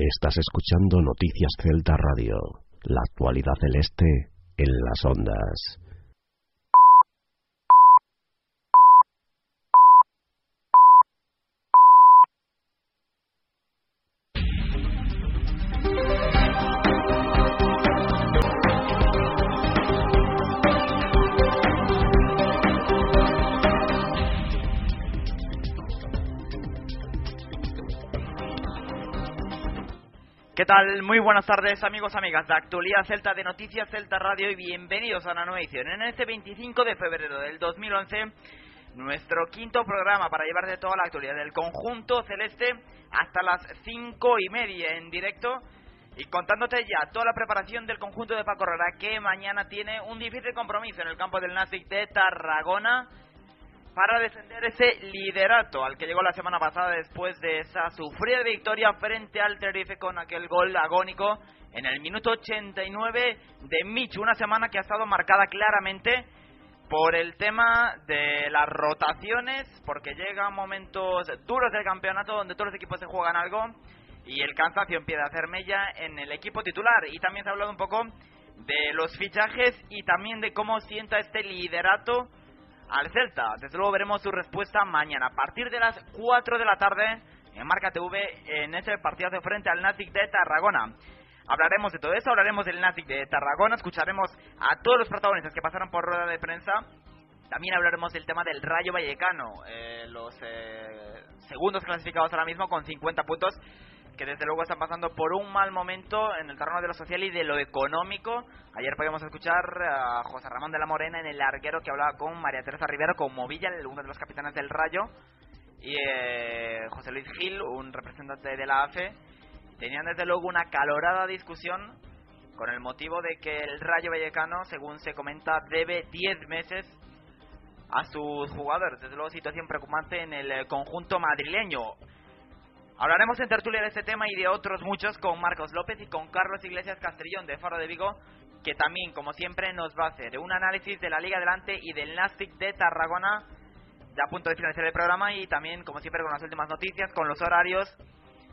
Estás escuchando Noticias Celta Radio. La actualidad celeste en las ondas. ¿Qué tal? Muy buenas tardes amigos, amigas de Actualidad Celta de Noticias Celta Radio y bienvenidos a una nueva edición. En este 25 de febrero del 2011, nuestro quinto programa para llevar de toda la actualidad del conjunto celeste hasta las cinco y media en directo y contándote ya toda la preparación del conjunto de Paco Herrera que mañana tiene un difícil compromiso en el campo del Nastic de Tarragona para defender ese liderato al que llegó la semana pasada después de esa sufrida victoria frente al Tenerife con aquel gol agónico en el minuto 89 de Michu. Una semana que ha estado marcada claramente por el tema de las rotaciones, porque llegan momentos duros del campeonato donde todos los equipos se juegan algo y el cansancio empieza a hacer mella en el equipo titular. Y también se ha hablado un poco de los fichajes y también de cómo sienta este liderato al Celta. Desde luego veremos su respuesta mañana a partir de las 4 de la tarde en Marca TV en ese partido de frente al Nastic de Tarragona. Hablaremos de todo eso, hablaremos del Nastic de Tarragona, escucharemos a todos los protagonistas que pasaron por rueda de prensa. También hablaremos del tema del Rayo Vallecano, eh, los eh, segundos clasificados ahora mismo con 50 puntos que desde luego están pasando por un mal momento en el terreno de lo social y de lo económico. Ayer podíamos escuchar a José Ramón de la Morena en el larguero que hablaba con María Teresa Rivero, con Movilla, uno de los capitanes del Rayo, y eh, José Luis Gil, un representante de la AFE. Tenían desde luego una calorada discusión con el motivo de que el Rayo Vallecano, según se comenta, debe 10 meses a sus jugadores. Desde luego, situación preocupante en el conjunto madrileño. Hablaremos en tertulia de este tema y de otros muchos con Marcos López y con Carlos Iglesias Castrillón de Faro de Vigo, que también, como siempre, nos va a hacer un análisis de la Liga Adelante y del Nastic de Tarragona, ya a punto de finalizar el programa, y también, como siempre, con las últimas noticias, con los horarios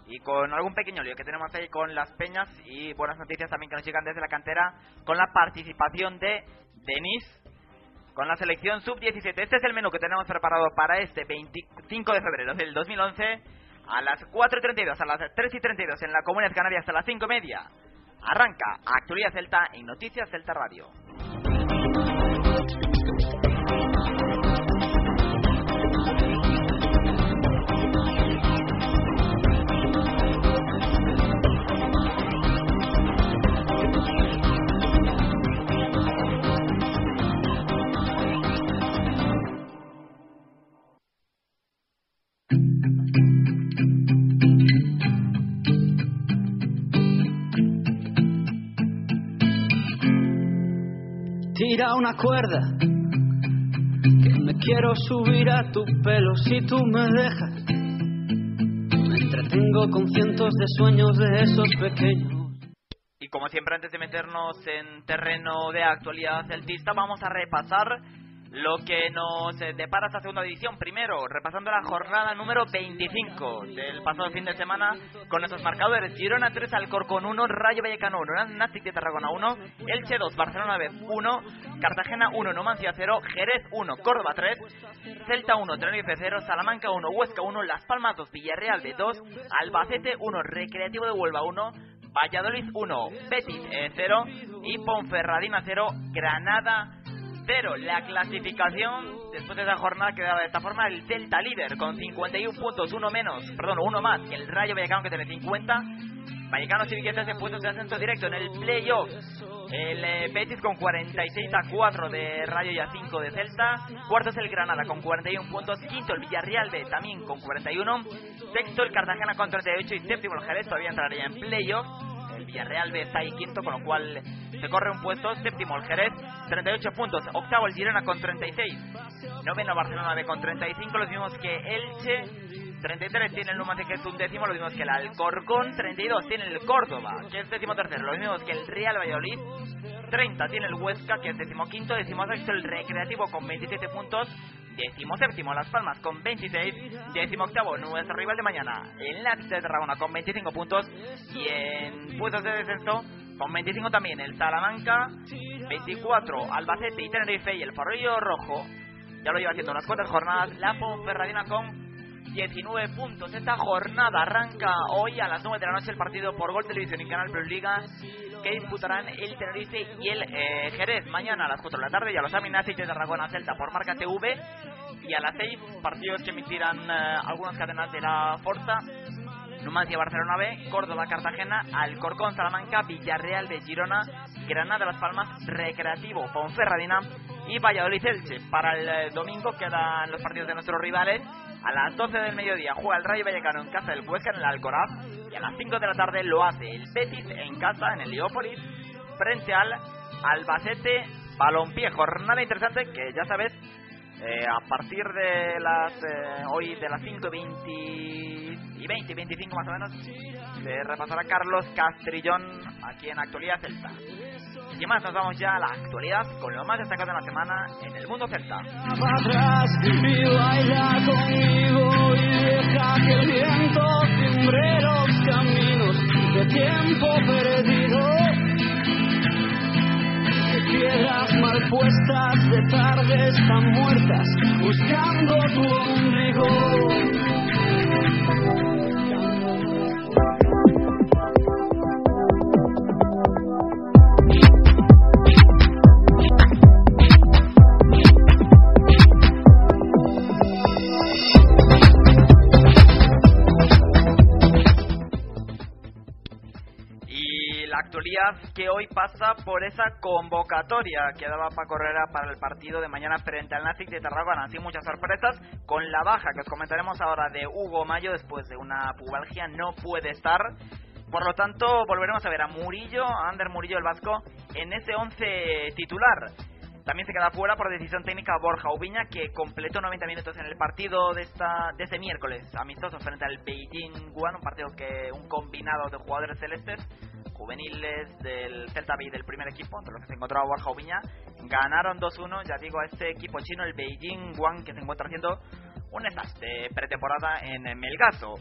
y con algún pequeño lío que tenemos ahí con las peñas y buenas noticias también que nos llegan desde la cantera con la participación de Denis con la selección sub-17. Este es el menú que tenemos preparado para este 25 de febrero del 2011 a las 4.32, a las 3.32 en la Comunidad Canaria hasta las 5 media. Arranca Actualidad Celta en Noticias Celta Radio. Tira una cuerda, que me quiero subir a tu pelo si tú me dejas. Me entretengo con cientos de sueños de esos pequeños. Y como siempre, antes de meternos en terreno de actualidad celtista, vamos a repasar lo que nos eh, depara esta segunda división. Primero, repasando la jornada número 25 del pasado fin de semana con esos marcadores. Girona 3, Alcorcón 1, Rayo Vallecano 1, Nastic de Tarragona 1, Elche 2, Barcelona B 1, Cartagena 1, Numancia 0, Jerez 1, Córdoba 3, Celta 1, Tenerife 0, Salamanca 1, Huesca 1, Las Palmas 2, Villarreal B 2, Albacete 1, Recreativo de Huelva 1, Valladolid 1, Betis 0 y Ponferradina 0, Granada cero. La clasificación después de esa jornada quedaba de esta forma el Celta líder con 51 puntos, uno menos, perdón, uno más que el Rayo Vallecano que tiene 50. Vallecano sigue 13 puntos de ascenso directo en el playoff. El eh, Betis con 46 a 4 de Rayo y a 5 de Celta. Cuarto es el Granada con 41 puntos. Quinto el Villarreal de también con 41. Sexto el Cartagena con 38 y séptimo el Jerez todavía entraría en playoff. El Villarreal B está ahí quinto, con lo cual corre un puesto. Séptimo el Jerez, 38 puntos. Octavo el Girona con 36. Noveno Barcelona B con 35, los mismos que Elche. 33 tiene el Numancia, que es un décimo, lo mismo que el Alcorcón. 32 tiene el Córdoba, que es décimo tercero, lo mismo que el Real Valladolid. 30 tiene el Huesca, que es décimo quinto. Décimo sexto el Recreativo con 27 puntos. Décimo séptimo Las Palmas con 26. Décimo octavo nuestro rival de mañana, el Lápiz de Tarragona con 25 puntos. Y en puestos de descenso con 25 también el Salamanca. 24 Albacete y Tenerife y el Farolillo Rojo. Ya lo lleva haciendo unas cuantas jornadas. La Ponferradina con 19 puntos. Esta jornada arranca hoy a las 9 de la noche el partido por Gol Televisión y Canal Plus Liga que disputarán el Tenerife y el eh, Jerez mañana a las 4 de la tarde y a los Aminazis de Tarragona Celta por marca TV y a las 6 partidos que emitirán eh, algunas cadenas de la Forza Numancia Barcelona B, Córdoba Cartagena, Alcorcón Salamanca, Villarreal de Girona, Granada Las Palmas, Recreativo Ponferradina y Valladolid Elche. Para el eh, domingo quedan los partidos de nuestros rivales a las 12 del mediodía juega el Rayo Vallecano en casa del Huesca en el Alcoraz. Y a las 5 de la tarde lo hace el Betis en casa en el Leópolis frente al Albacete Balompié. Jornada interesante que ya sabes, eh, a partir de las eh, hoy de las 5 y 20 y 25 más o menos, se repasará Carlos Castrillón aquí en Actualidad Celta. Y más, nos vamos ya a la actualidad con lo más destacado de la semana en el mundo celta. caminos de tiempo perdido. Piedras mal puestas, de tardes tan muertas, buscando tu ombligo. Que hoy pasa por esa convocatoria que daba para Correra para el partido de mañana frente al Nastic de Tarragona. Así muchas sorpresas con la baja que os comentaremos ahora de Hugo Mayo después de una pubalgia no puede estar. Por lo tanto, volveremos a ver a Murillo, a Ander Murillo el Vasco, en ese 11 titular. También se queda fuera por decisión técnica Borja Ubiña, que completó 90 minutos en el partido de esta de este miércoles, amistoso frente al Beijing Guan, un partido que un combinado de jugadores celestes juveniles del Celta B del primer equipo, entre los que se encontraba Borja Ubiña, ganaron 2-1, ya digo, a este equipo chino, el Beijing Guan, que se encuentra haciendo un de pretemporada en Melgazo.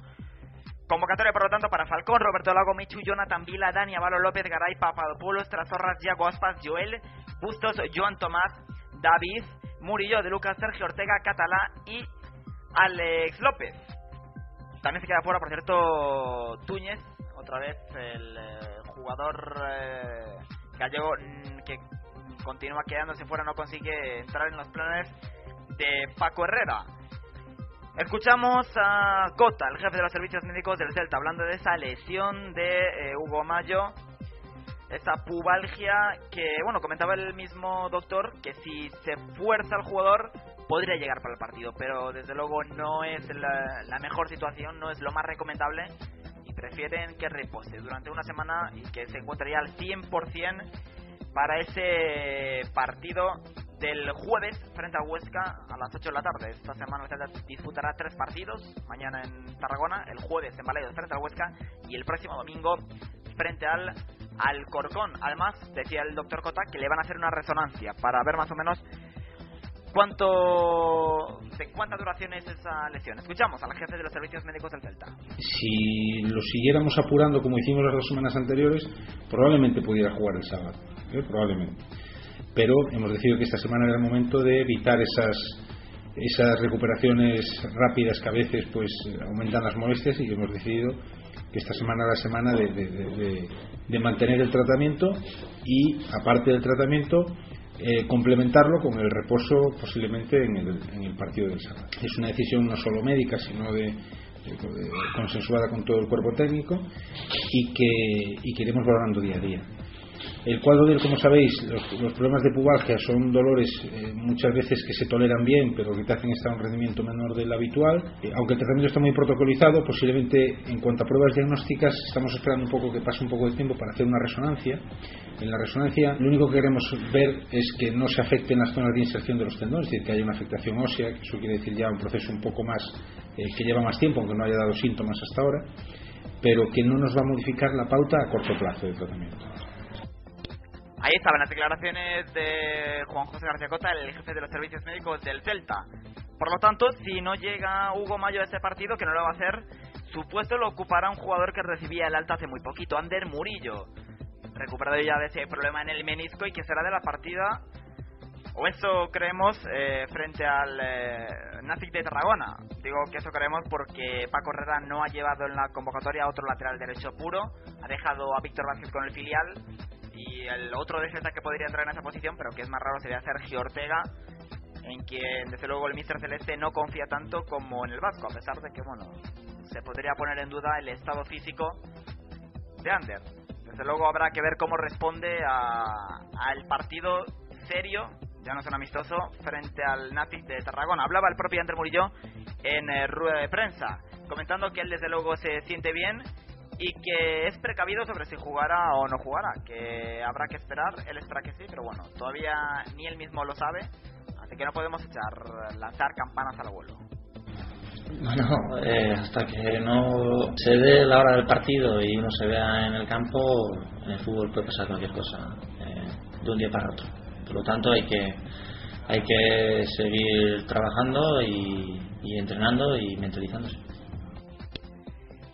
Convocatoria, por lo tanto, para Falcón, Roberto Lago, Michu, Jonathan Vila, Dani Avalo López, Garay, Papadopoulos, Trasorras, Diago Aspas, Joel, Bustos, Joan Tomás, David, Murillo, De Lucas, Sergio Ortega, Catalá y Alex López. También se queda fuera, por cierto, Túñez, otra vez el eh, jugador eh, gallego mm, que continúa quedándose fuera, no consigue entrar en los planes de Paco Herrera. Escuchamos a Cota, el jefe de los servicios médicos del Celta, hablando de esa lesión de eh, Hugo Mayo, esa pubalgia que, bueno, comentaba el mismo doctor que si se fuerza el jugador podría llegar para el partido, pero desde luego no es la mejor situación, no es lo más recomendable prefieren que repose durante una semana y que se encontraría al 100% para ese partido del jueves frente a Huesca a las 8 de la tarde. Esta semana disputará tres partidos, mañana en Tarragona, el jueves en Valle frente a Huesca y el próximo domingo frente al Alcorcón. Además, decía el doctor Cota que le van a hacer una resonancia para ver más o menos ¿Cuánto, ¿De cuánta duración es esa lesión? Escuchamos a la jefe de los servicios médicos del Celta. Si lo siguiéramos apurando como hicimos las dos semanas anteriores, probablemente pudiera jugar el sábado. ¿eh? Probablemente. Pero hemos decidido que esta semana era el momento de evitar esas esas recuperaciones rápidas que a veces pues aumentan las molestias y hemos decidido que esta semana la semana de, de, de mantener el tratamiento y aparte del tratamiento eh, complementarlo con el reposo posiblemente en el, en el, partido del sábado. Es una decisión no solo médica, sino de, consensuada con todo el cuerpo técnico y que, y que iremos valorando día a día. El cuadro del, como sabéis, los, problemas de pubalgia son dolores eh, muchas veces que se toleran bien, pero que te hacen estar un rendimiento menor del habitual. Eh, aunque el tratamiento está muy protocolizado, posiblemente en cuanto a pruebas diagnósticas estamos esperando un poco que pase un poco de tiempo para hacer una resonancia. En la resonancia lo único que queremos ver es que no se afecten las zonas de inserción de los tendones, es decir, que haya una afectación ósea, que eso quiere decir ya un proceso un poco más eh, que lleva más tiempo, aunque no haya dado síntomas hasta ahora, pero que no nos va a modificar la pauta a corto plazo de tratamiento. Ahí estaban las declaraciones de Juan José García Cota, el jefe de los servicios médicos del Celta. Por lo tanto, si no llega Hugo Mayo a ese partido, que no lo va a hacer, su puesto lo ocupará un jugador que recibía el alta hace muy poquito, Ander Murillo, recuperado ya de ese problema en el menisco y que será de la partida o eso creemos eh, frente al eh, de Tarragona. Digo que eso creemos porque Paco Herrera no ha llevado en la convocatoria a otro lateral derecho puro, ha dejado a Víctor Vázquez con el filial y el otro defensa que podría entrar en esa posición, pero que es más raro, sería Sergio Ortega, en quien desde luego el Mister Celeste no confía tanto como en el Vasco, a pesar de que bueno se podría poner en duda el estado físico de Ander. Desde luego habrá que ver cómo responde al partido serio ya no son amistoso, frente al Natic de Tarragona. Hablaba el propio Ander Murillo en eh, rueda de prensa, comentando que él desde luego se siente bien y que es precavido sobre si jugará o no jugará, que habrá que esperar, él espera que sí, pero bueno, todavía ni él mismo lo sabe, así que no podemos echar lanzar campanas al vuelo. Bueno, eh, hasta que no se dé la hora del partido y uno se vea en el campo, en el fútbol puede pasar cualquier cosa eh, de un día para otro. Por lo tanto, hay que, hay que seguir trabajando y, entrenando y mentalizándose.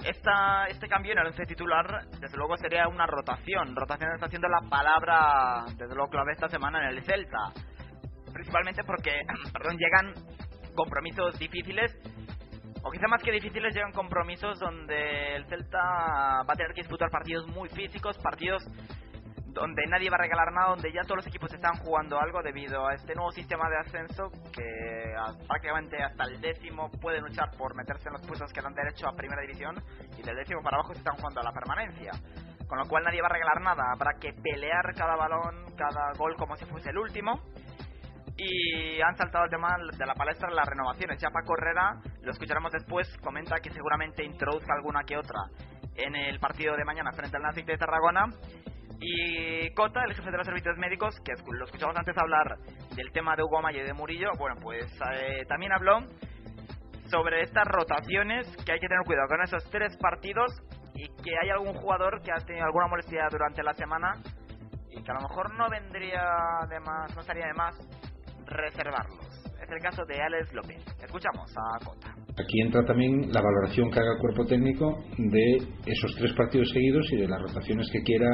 Esta, este cambio en el once titular, desde luego, sería una rotación. Rotación está haciendo la palabra, desde luego, clave esta semana en el Celta. Principalmente porque, perdón, llegan compromisos difíciles o quizá más que difíciles llegan compromisos donde el Celta va a tener que disputar partidos muy físicos, partidos donde nadie va a regalar nada, donde ya todos los equipos están jugando algo debido a este nuevo sistema de ascenso que prácticamente hasta el décimo pueden luchar por meterse en los puestos que dan derecho a primera división y del décimo para abajo se están jugando a la permanencia. Con lo cual nadie va a regalar nada, habrá que pelear cada balón, cada gol como si fuese el último. Y han saltado el tema de la palestra las renovaciones. Ya Paco Herrera, lo escucharemos después, comenta que seguramente introduzca alguna que otra en el partido de mañana frente al Nacic de Tarragona y Cota, el jefe de los servicios médicos, que lo escuchamos antes hablar del tema de Hugo Maya y de Murillo, bueno, pues eh, también habló sobre estas rotaciones, que hay que tener cuidado con esos tres partidos y que hay algún jugador que ha tenido alguna molestia durante la semana y que a lo mejor no vendría de más, no estaría de más reservarlos. Es el caso de Alex López. Escuchamos a Cota. Aquí entra también la valoración que haga el cuerpo técnico de esos tres partidos seguidos y de las rotaciones que quiera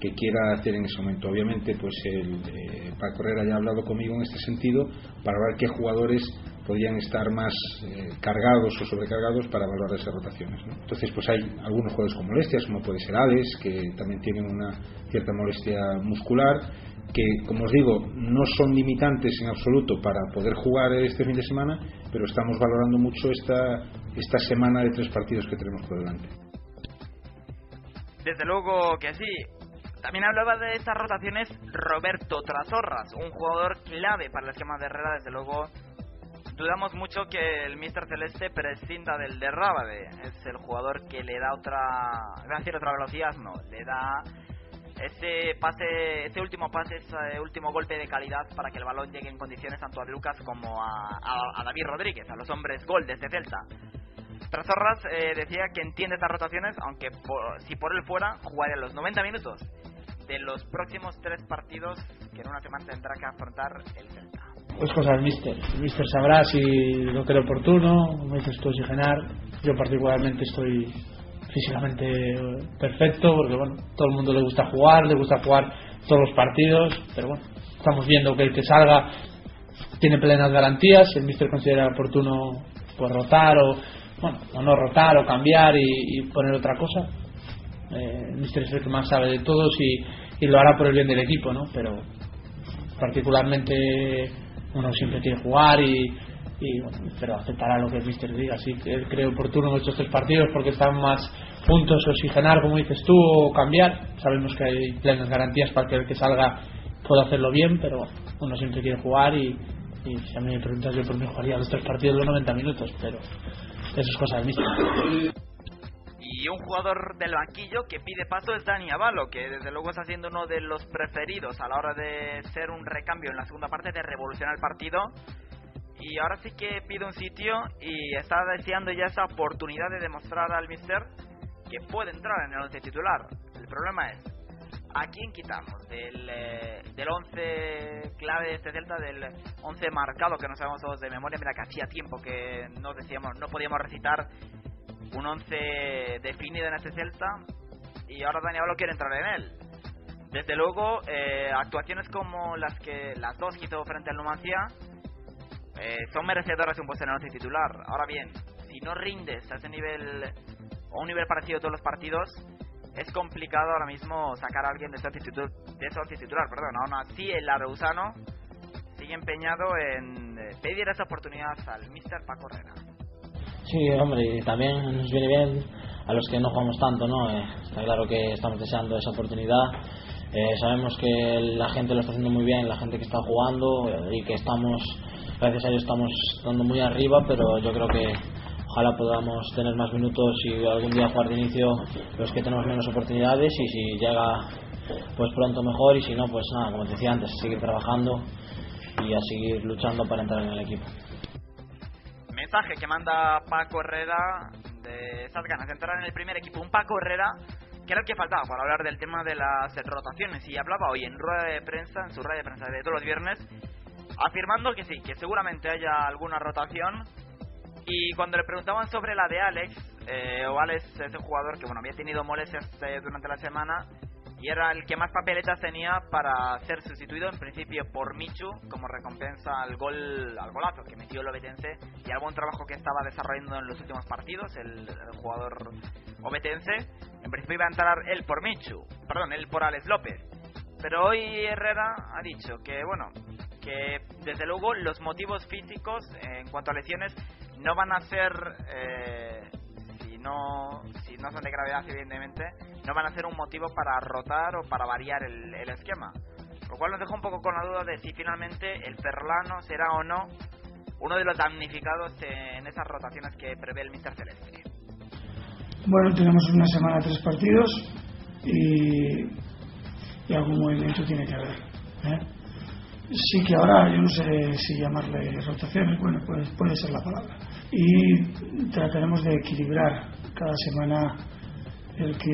que quiera hacer en ese momento. Obviamente, pues el eh, Paco Herrera ya ha hablado conmigo en este sentido para ver qué jugadores podrían estar más eh, cargados o sobrecargados para evaluar esas rotaciones. Entonces, pues hay algunos jugadores con molestias, como puede ser Alex, que también tienen una cierta molestia muscular, que, como os digo, no son limitantes en absoluto para poder jugar este fin de semana, pero estamos valorando mucho esta, esta semana de tres partidos que tenemos por delante. Desde luego que sí. También hablaba de estas rotaciones Roberto Trasorras, un jugador clave para el esquema de Herrera, desde luego dudamos mucho que el Mister Celeste prescinda del de Es el jugador que le da otra, voy a decir otra velocidad, no, le da ese pase, ese último pase, ese último golpe de calidad para que el balón llegue en condiciones tanto a Lucas como a, David Rodríguez, a los hombres gol de este Celta. Trazorras eh, decía que entiende estas rotaciones, aunque si por él fuera, jugaría los 90 minutos de los próximos tres partidos que en una semana tendrá que afrontar el Celta. Pues cosas del Mister. El Mister sabrá si lo cree oportuno, me dices tú oxigenar. Yo particularmente estoy físicamente perfecto, porque bueno, todo el mundo le gusta jugar, le gusta jugar todos los partidos, pero bueno, estamos viendo que el que salga tiene plenas garantías, el mister considera oportuno pues rotar o bueno, o no rotar o cambiar y, poner otra cosa. Eh, mister es el que más sabe de todos y, y lo hará por el bien del equipo, ¿no? Pero particularmente uno siempre quiere jugar y, y bueno, pero aceptará lo que Mister diga. Así que él cree oportuno estos tres partidos porque están más puntos, oxigenar, como dices tú, o cambiar. Sabemos que hay plenas garantías para que el que salga pueda hacerlo bien, pero uno siempre quiere jugar y, y si a mí me preguntas, yo por mí jugaría los tres partidos de 90 minutos, pero eso es cosa Y un jugador del banquillo que pide paso es Dani Avalo, que desde luego está siendo uno de los preferidos a la hora de ser un recambio en la segunda parte, de revolucionar el partido. Y ahora sí que pide un sitio y está deseando ya esa oportunidad de demostrar al mister que puede entrar en el once titular. El problema es, ¿a quién quitamos? Del, eh, del 11 clave de este Celta, del 11 marcado que no sabemos todos de memoria. Mira que hacía tiempo que no decíamos, no podíamos recitar un 11 definido en este Celta y ahora Dani Avalo quiere entrar en él. Desde luego, eh, actuaciones como las que las dos que hizo frente al Numancia eh, son merecedoras de un puesto en el once titular. Ahora bien, si no rindes a ese nivel o un nivel parecido a todos los partidos, es complicado ahora mismo sacar a alguien de ese titular, de ese titular perdón. Aún así, el Areusano sigue empeñado en eh, pedir esa oportunidad al Mr. Paco Herrera. Sí, hombre, y también nos viene bien a los que no jugamos tanto, ¿no? Eh, está claro que estamos deseando esa oportunidad. Eh, sabemos que la gente lo está haciendo muy bien, la gente que está jugando eh, y que estamos, gracias a ello estamos estando muy arriba, pero yo creo que ojalá podamos tener más minutos y algún día jugar de inicio los que tenemos menos oportunidades y si llega pues pronto mejor y si no pues nada, como te decía antes, seguir trabajando y a seguir luchando para entrar en el equipo mensaje que manda Paco Herrera de esas ganas de entrar en el primer equipo. Un Paco Herrera que era el que faltaba para hablar del tema de las rotaciones y hablaba hoy en rueda de prensa, en su rueda de prensa de todos los viernes, afirmando que sí, que seguramente haya alguna rotación. Y cuando le preguntaban sobre la de Alex, eh, o Alex es el jugador que bueno había tenido molestias eh, durante la semana, y era el que más papeletas tenía para ser sustituido en principio por Michu como recompensa al gol al golazo que metió el obetense y al buen trabajo que estaba desarrollando en los últimos partidos el, el jugador obetense. En principio iba a entrar él por Michu perdón él por Alex López. Pero hoy Herrera ha dicho que bueno que desde luego los motivos físicos en cuanto a lesiones no van a ser eh, si no si no son de gravedad evidentemente no van a ser un motivo para rotar o para variar el, esquema. Lo cual nos deja un poco con la duda de si finalmente el Ferlano será o no uno de los damnificados en esas rotaciones que prevé el Mister Celeste. Bueno, tenemos una semana tres partidos y, y algún movimiento tiene que haber. ¿eh? Sí que ahora, yo no sé si llamarle rotaciones, bueno, pues puede ser la palabra. Y trataremos de equilibrar cada semana el que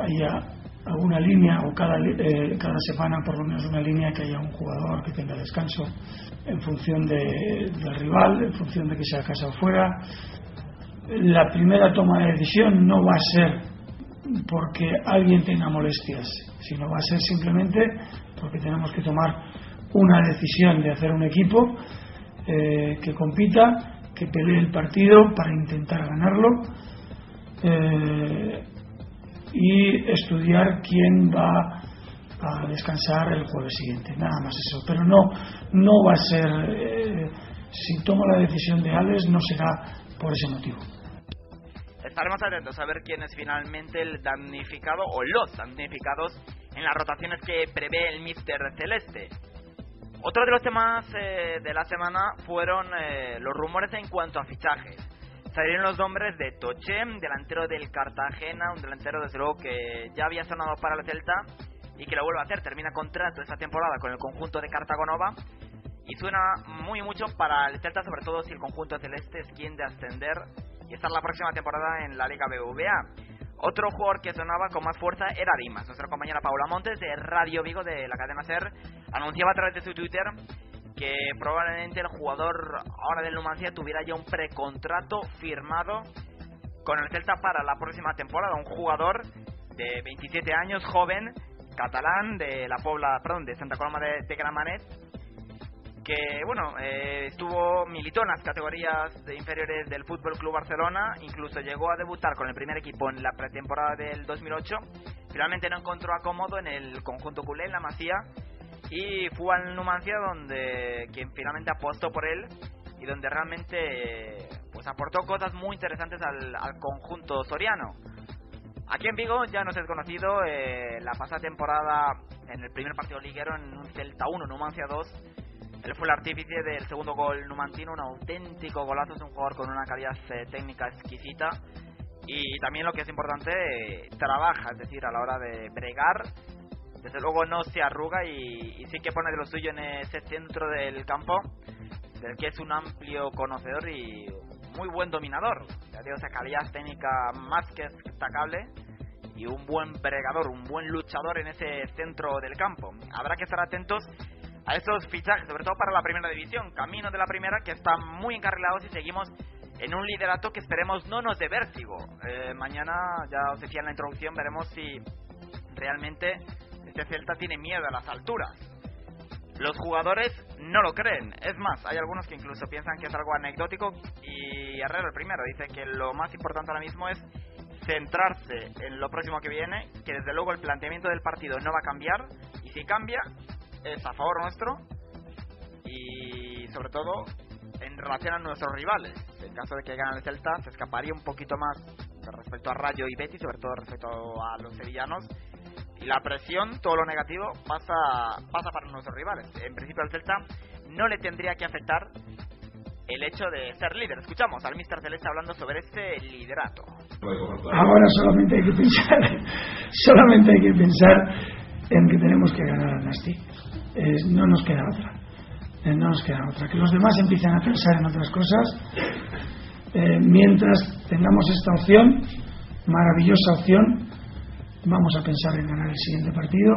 haya alguna línea o cada, eh, cada semana por lo menos una línea que haya un jugador que tenga descanso en función de, del rival, en función de que sea casa o fuera. La primera toma de decisión no va a ser porque alguien tenga molestias, sino va a ser simplemente porque tenemos que tomar una decisión de hacer un equipo eh, que compita, que pelee el partido para intentar ganarlo. Eh, y estudiar quién va a descansar el jueves siguiente, nada más eso. Pero no, no va a ser, eh, si tomo la decisión de Alex, no será por ese motivo. Estaremos atentos a ver quién es finalmente el damnificado o los damnificados en las rotaciones que prevé el Mister Celeste. Otro de los temas eh, de la semana fueron eh, los rumores en cuanto a fichajes salieron los nombres de Toche, delantero del Cartagena, un delantero desde luego que ya había sonado para el Celta y que lo vuelve a hacer, termina contrato esta temporada con el conjunto de Cartagonova y suena muy mucho para el Celta, sobre todo si el conjunto celeste es quien de ascender y estar la próxima temporada en la Liga BBVA. Otro jugador que sonaba con más fuerza era Dimas. Nuestra compañera Paula Montes de Radio Vigo de la cadena SER anunciaba a través de su Twitter que probablemente el jugador ahora del Numancia tuviera ya un precontrato firmado con el Celta para la próxima temporada. Un jugador de 27 años, joven, catalán, de la Pobla, perdón, de Santa Coloma de, de Gramanet, que bueno, eh, estuvo militó en las categorías de inferiores del Fútbol Club Barcelona, incluso llegó a debutar con el primer equipo en la pretemporada del 2008. Finalmente no encontró acomodo en el conjunto culé, en la Masía, y fue al Numancia donde quien finalmente apostó por él y donde realmente pues aportó cosas muy interesantes al, al conjunto soriano. Aquí en Vigo ya nos es conocido eh, la pasada temporada en el primer partido liguero en un Celta 1, Numancia 2. Él fue el artífice del segundo gol numantino, un auténtico golazo, es un jugador con una calidad eh, técnica exquisita y también lo que es importante, eh, trabaja, es decir, a la hora de bregar, desde luego no se arruga y, sí que pone de lo suyo en ese centro del campo, del que es un amplio conocedor y muy buen dominador. Ya digo, esa calidad técnica más que destacable y un buen bregador, un buen luchador en ese centro del campo. Habrá que estar atentos a esos fichajes, sobre todo para la primera división, camino de la primera que están muy encarrilados y seguimos en un liderato que esperemos no nos dé vértigo. Eh, mañana, ya os decía en la introducción, veremos si realmente este Celta tiene miedo a las alturas. Los jugadores no lo creen. Es más, hay algunos que incluso piensan que es algo anecdótico y Herrero el primero dice que lo más importante ahora mismo es centrarse en lo próximo que viene, que desde luego el planteamiento del partido no va a cambiar y si cambia es a favor nuestro y sobre todo en relación a nuestros rivales. En caso de que gane el Celta se escaparía un poquito más respecto a Rayo y Betis, sobre todo respecto a los sevillanos y la presión, todo lo negativo, pasa, pasa para nuestros rivales. En principio al Celta no le tendría que afectar el hecho de ser líder. Escuchamos al Mister Celeste hablando sobre ese liderato. Ahora solamente hay que pensar, solamente hay que pensar en que tenemos que ganar a Nasti. No nos queda otra. Eh, no nos queda otra. Que los demás empiecen a pensar en otras cosas. Eh, mientras tengamos esta opción, maravillosa opción, vamos a pensar en ganar el siguiente partido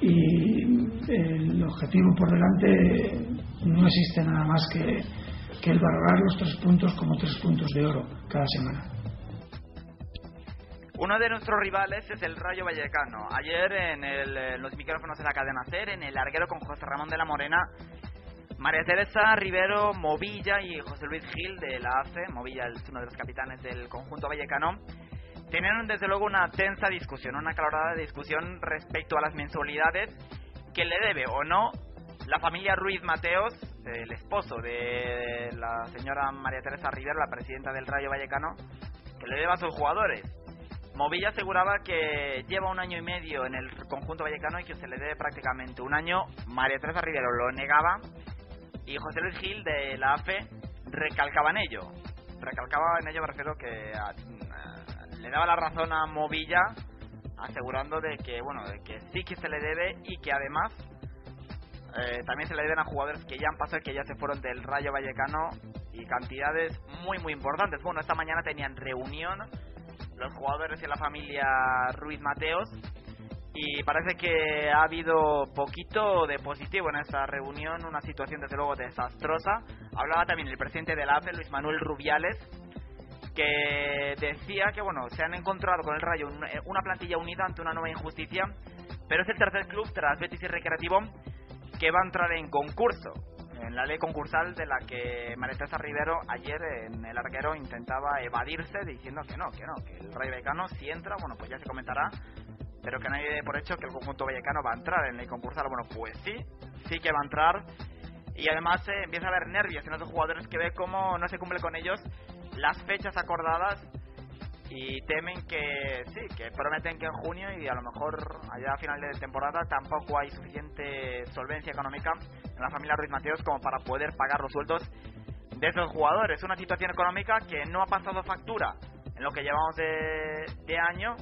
y el objetivo por delante no existe nada más que, que el valorar los tres puntos como tres puntos de oro cada semana. Uno de nuestros rivales es el Rayo Vallecano. Ayer en, los micrófonos de la cadena SER, en el larguero con José Ramón de la Morena, María Teresa Rivero, Movilla y José Luis Gil de la ACE. Movilla es uno de los capitanes del conjunto vallecano tenían desde luego una tensa discusión, una aclarada discusión respecto a las mensualidades que le debe o no la familia Ruiz Mateos, el esposo de la señora María Teresa Rivera, la presidenta del Rayo Vallecano, que le debe a sus jugadores. Movilla aseguraba que lleva un año y medio en el conjunto vallecano y que se le debe prácticamente un año. María Teresa Rivero lo negaba y José Luis Gil de la AFE recalcaba en ello. Recalcaba en ello, me refiero que le daba la razón a Movilla asegurando de que bueno de que sí que se le debe y que además eh, también se le deben a jugadores que ya han pasado y que ya se fueron del Rayo Vallecano y cantidades muy muy importantes. Bueno, esta mañana tenían reunión los jugadores y la familia Ruiz Mateos y parece que ha habido poquito de positivo en esta reunión, una situación desde luego desastrosa. Hablaba también el presidente del AFE, Luis Manuel Rubiales, que decía que bueno se han encontrado con el Rayo eh, una plantilla unida ante una nueva injusticia, pero es el tercer club tras Betis y Recreativo que va a entrar en concurso en la ley concursal de la que María Teresa Rivero ayer en el arquero intentaba evadirse diciendo que no, que no, que el Rayo Vallecano si entra, bueno pues ya se comentará, pero que nadie dé por hecho que el conjunto vallecano va a entrar en ley concursal, bueno pues sí, sí que va a entrar. Y además eh, empieza a haber nervios en otros jugadores que ve cómo no se cumple con ellos las fechas acordadas y temen que sí, que prometen que en junio y a lo mejor allá a final de temporada tampoco hay suficiente solvencia económica en la familia Ruiz Mateos como para poder pagar los sueldos de esos jugadores. Una situación económica que no ha pasado factura en lo que llevamos de, de año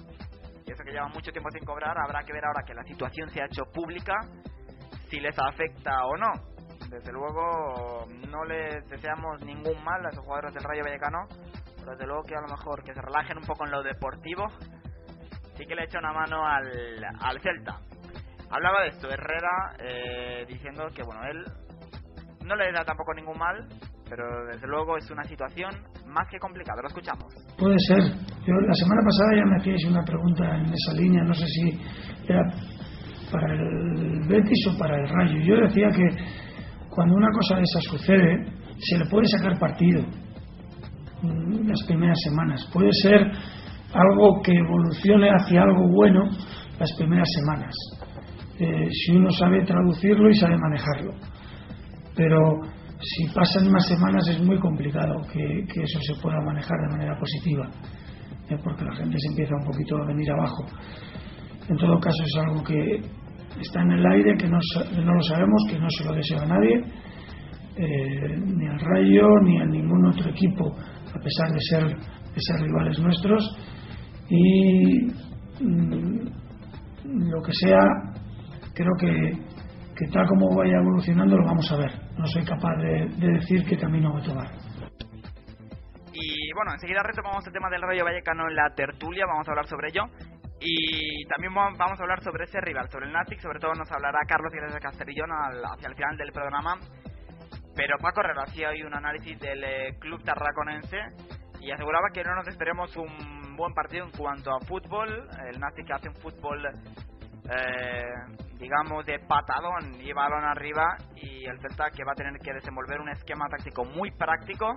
y eso que lleva mucho tiempo sin cobrar. Habrá que ver ahora que la situación se ha hecho pública si les afecta o no desde luego no les deseamos ningún mal a esos jugadores del Rayo Vallecano, desde luego que a lo mejor que se relajen un poco en lo deportivo, sí que le echa una mano al, al Celta. Hablaba de esto Herrera eh, diciendo que bueno, él no le da tampoco ningún mal, pero desde luego es una situación más que complicada. Lo escuchamos. Puede ser. Yo la semana pasada ya me hacíais una pregunta en esa línea, no sé si era para el Betis o para el Rayo. Yo decía que cuando una cosa de esa sucede, se le puede sacar partido las primeras semanas. Puede ser algo que evolucione hacia algo bueno las primeras semanas, eh, si uno sabe traducirlo y sabe manejarlo. Pero si pasan más semanas es muy complicado que, eso se pueda manejar de manera positiva. ¿eh? porque la gente se empieza un poquito a venir abajo. En todo caso es algo que está en el aire, que no, no lo sabemos, que no se lo desea a nadie, eh, ni al Rayo, ni a ningún otro equipo, a pesar de ser, de ser rivales nuestros. Y mm, lo que sea, creo que, que tal como vaya evolucionando lo vamos a ver. No soy capaz de, decir qué camino va a tomar. Y bueno, enseguida retomamos el tema del Rayo Vallecano en la tertulia, vamos a hablar sobre ello. Y también vamos a hablar sobre ese rival, sobre el Nastic, sobre todo nos hablará Carlos Iglesias Castellón hacia el final del programa. Pero Paco hacía hoy un análisis del eh, club tarraconense y aseguraba que no nos esperemos un buen partido en cuanto a fútbol. El Nastic hace un fútbol eh, digamos, de patadón y balón arriba y el Celta que va a tener que desenvolver un esquema táctico muy práctico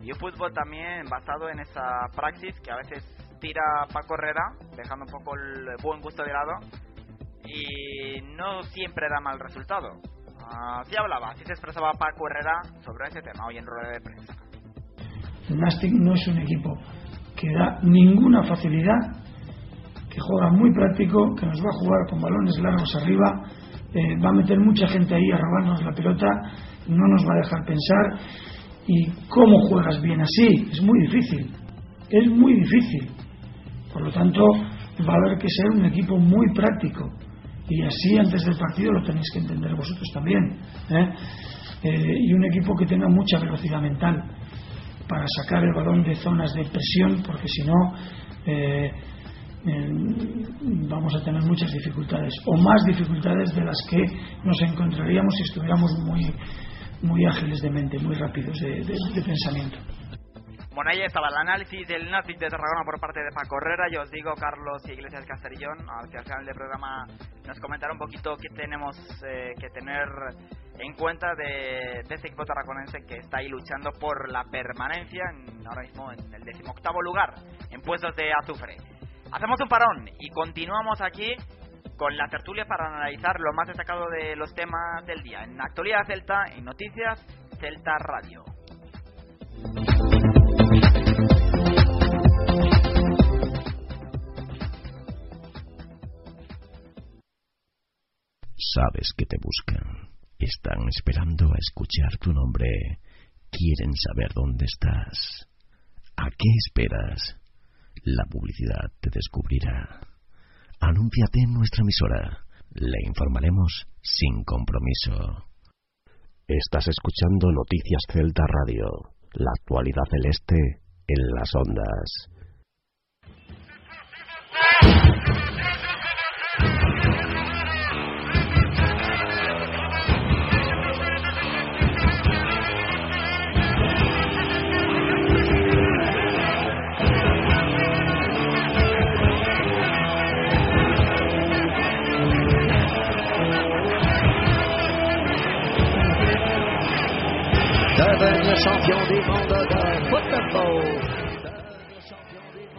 y un fútbol también basado en esa praxis que a veces tira Paco Herrera, dejando un poco el buen gusto de lado y no siempre da mal resultado. Así hablaba, así se expresaba Paco Herrera sobre ese tema hoy en rueda de prensa. El Nastic no es un equipo que da ninguna facilidad que juega muy práctico, que nos va a jugar con balones largos arriba, eh, va a meter mucha gente ahí a robarnos la pelota, no nos va a dejar pensar. ¿Y cómo juegas bien así? Es muy difícil, es muy difícil. Por lo tanto, va a haber que ser un equipo muy práctico. Y así antes del partido lo tenéis que entender vosotros también. ¿eh? Eh, y un equipo que tenga mucha velocidad mental para sacar el balón de zonas de presión, porque si no, vamos a tener muchas dificultades o más dificultades de las que nos encontraríamos si estuviéramos muy muy ágiles de mente, muy rápidos de, pensamiento. Bueno, ahí estaba el análisis del Nastic de Tarragona por parte de Paco Herrera. Yo os digo, Carlos Iglesias Castellón, hacia el final del programa nos comentará un poquito qué tenemos eh, que tener en cuenta de, de, este equipo tarraconense que está ahí luchando por la permanencia, ahora mismo en el decimoctavo lugar, en puestos de azufre. Hacemos un parón y continuamos aquí con la tertulia para analizar lo más destacado de los temas del día. En Actualidad Celta y Noticias Celta Radio. Sabes que te buscan. Están esperando a escuchar tu nombre. Quieren saber dónde estás. ¿A qué esperas? La publicidad te descubrirá. Anúnciate en nuestra emisora. Le informaremos sin compromiso. Estás escuchando Noticias Celta Radio, la actualidad celeste en las ondas.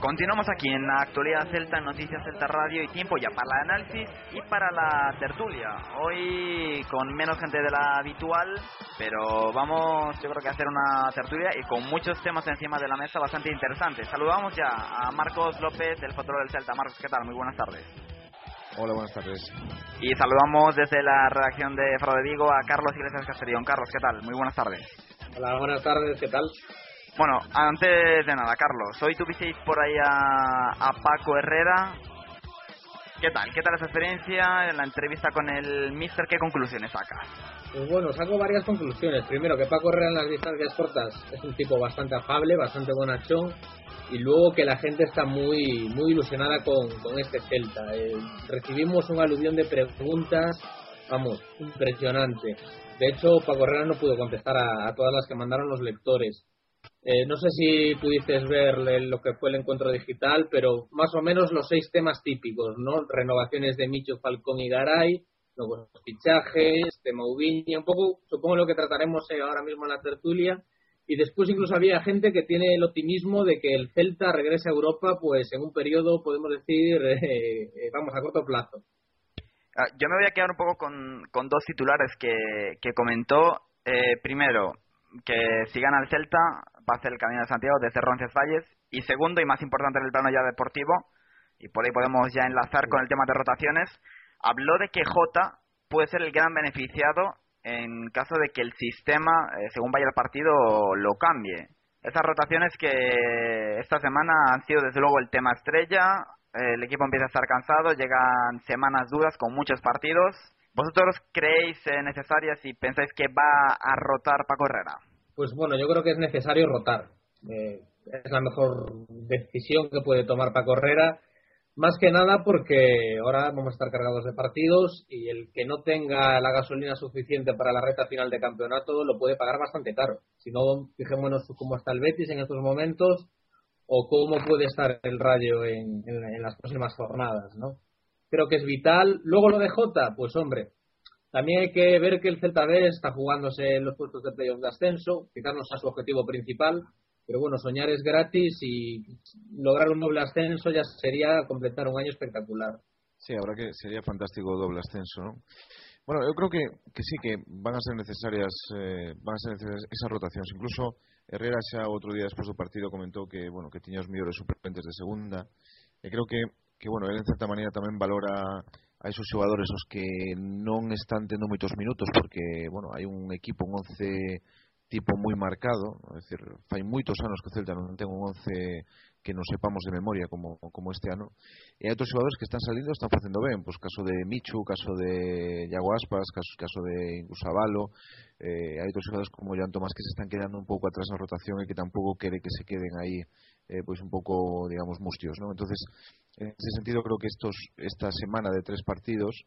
Continuamos aquí en la actualidad Celta, Noticias Celta Radio y tiempo ya para el análisis y para la tertulia. Hoy con menos gente de la habitual, pero vamos yo creo que a hacer una tertulia y con muchos temas encima de la mesa bastante interesantes. Saludamos ya a Marcos López del Fotoro del Celta. Marcos, ¿qué tal? Muy buenas tardes. Hola, buenas tardes. Y saludamos desde la redacción de Fraude Vigo a Carlos Iglesias Castellón. Carlos, ¿qué tal? Muy buenas tardes. Hola, buenas tardes, ¿qué tal? Bueno, antes de nada, Carlos, hoy tuvisteis por ahí a, Paco Herrera. ¿Qué tal? ¿Qué tal esa experiencia en la entrevista con el Mister? ¿Qué conclusiones sacas? Pues bueno, saco varias conclusiones. Primero, que Paco Herrera en las distancias cortas es un tipo bastante afable, bastante bonachón. Y luego que la gente está muy muy ilusionada con, con este Celta. Eh, recibimos un aluvión de preguntas, vamos, impresionante. De hecho, Paco Herrera no pudo contestar a, todas las que mandaron los lectores. Eh, no sé si pudiste ver lo que fue el encuentro digital, pero más o menos los seis temas típicos, ¿no? Renovaciones de Micho, Falcón y Garay, nuevos fichajes, tema Ubiña, un poco, supongo lo que trataremos eh, ahora mismo en la tertulia. Y después incluso había gente que tiene el optimismo de que el Celta regrese a Europa, pues en un periodo, podemos decir, eh, vamos, a corto plazo. Ah, yo me voy a quedar un poco con, con dos titulares que, que comentó. Eh, primero, que si gana el Celta ser el Camino de Santiago desde Roncesvalles Y segundo y más importante en el plano ya deportivo, y por ahí podemos ya enlazar con el tema de rotaciones, habló de que Jota puede ser el gran beneficiado en caso de que el sistema, eh, según vaya el partido, lo cambie. Esas rotaciones que esta semana han sido desde luego el tema estrella, el equipo empieza a estar cansado, llegan semanas duras con muchos partidos. ¿Vosotros creéis eh, necesarias y pensáis que va a rotar Paco Herrera? Pues bueno, yo creo que es necesario rotar. Eh, es la mejor decisión que puede tomar Paco Herrera más que nada porque ahora vamos a estar cargados de partidos y el que no tenga la gasolina suficiente para la recta final de campeonato lo puede pagar bastante caro. Si no, fijémonos cómo está el Betis en estos momentos o cómo puede estar el Rayo en, las próximas jornadas, ¿no? Creo que es vital. Luego lo de Jota, pues hombre, también hay que ver que el Celta B está jugándose en los puestos de playoff de ascenso, fijarnos a su objetivo principal, pero bueno, soñar es gratis y lograr un doble ascenso ya sería completar un año espectacular. Sí, ahora que sería fantástico doble ascenso, ¿no? Bueno, yo creo que, que sí, que van a ser necesarias eh, van a ser necesarias esas rotaciones. Incluso Herrera ya otro día después del partido comentó que bueno que tenía los mejores suplentes de segunda. Y creo que, que bueno, él en cierta manera también valora a esos xogadores os que non están tendo moitos minutos porque, bueno, hai un equipo, un 11 tipo moi marcado, é dicir, fai moitos anos que o Celta non ten un 11 que non sepamos de memoria como, como este ano. E hai outros xogadores que están salindo están facendo ben, pois caso de Michu, caso de Iago Aspas, caso, caso de Ingusabalo, eh, hai outros xogadores como Jan Tomás que se están quedando un pouco atrás na rotación e que tampouco quere que se queden aí eh, pois un pouco, digamos, mustios, ¿no? entonces en ese sentido creo que estos esta semana de tres partidos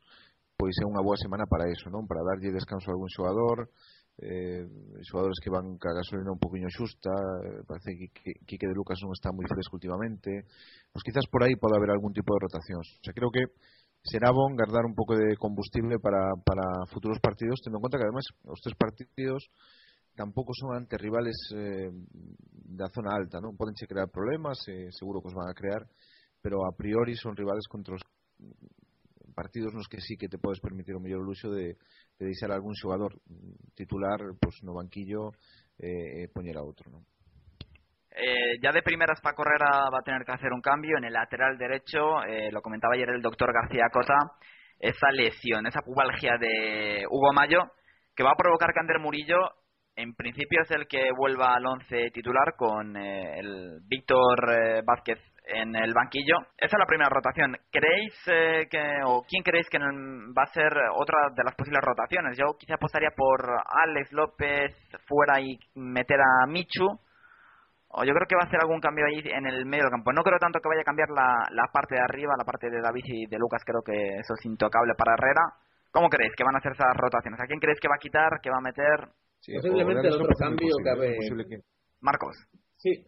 pois é unha boa semana para eso, non? Para darlle descanso a algún xogador, eh, xogadores que van ca gasolina un poquinho xusta eh, parece que Quique de Lucas non está moi fresco últimamente pois quizás por aí pode haber algún tipo de rotacións o sea, creo que será bon guardar un pouco de combustible para, para futuros partidos tendo en conta que además os tres partidos tampouco son ante rivales eh, da zona alta poden che crear problemas eh, seguro que os van a crear pero a priori son rivales contra os partidos nos que sí que te podes permitir o mellor luxo de, de deixar algún xogador titular pues, no banquillo eh, a outro non? Eh, ya de primeras para Correra va a tener que hacer un cambio en el lateral derecho, eh, lo comentaba ayer el doctor García Cota, esa lesión, esa pubalgia de Hugo Mayo, que va a provocar que Ander Murillo, en principio es el que vuelva al once titular con eh, el Víctor eh, Vázquez en el banquillo. Esa es la primera rotación. ¿Creéis eh, que, o quién creéis que va a ser otra de las posibles rotaciones? Yo quizá apostaría por Alex López fuera y meter a Michu. O yo creo que va a hacer algún cambio ahí en el medio del campo. No creo tanto que vaya a cambiar la, la parte de arriba, la parte de David y de Lucas. Creo que eso es intocable para Herrera. ¿Cómo creéis que van a hacer esas rotaciones? ¿A quién creéis que va a quitar, que va a meter? Posiblemente el otro cambio que... Marcos. Sí,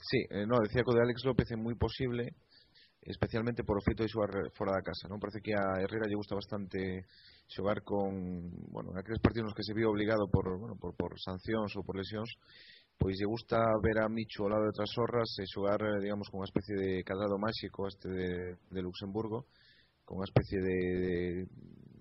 Sí, eh, no, decía que de Alex López é moi posible especialmente por o feito de xogar fora da casa non parece que a Herrera lle gusta bastante xogar con bueno, aqueles partidos nos que se viu obligado por, bueno, por, por sancións ou por lesións pois lle gusta ver a Micho ao lado de outras horras e xogar, digamos, con unha especie de cadrado máxico este de, de Luxemburgo con unha especie de, de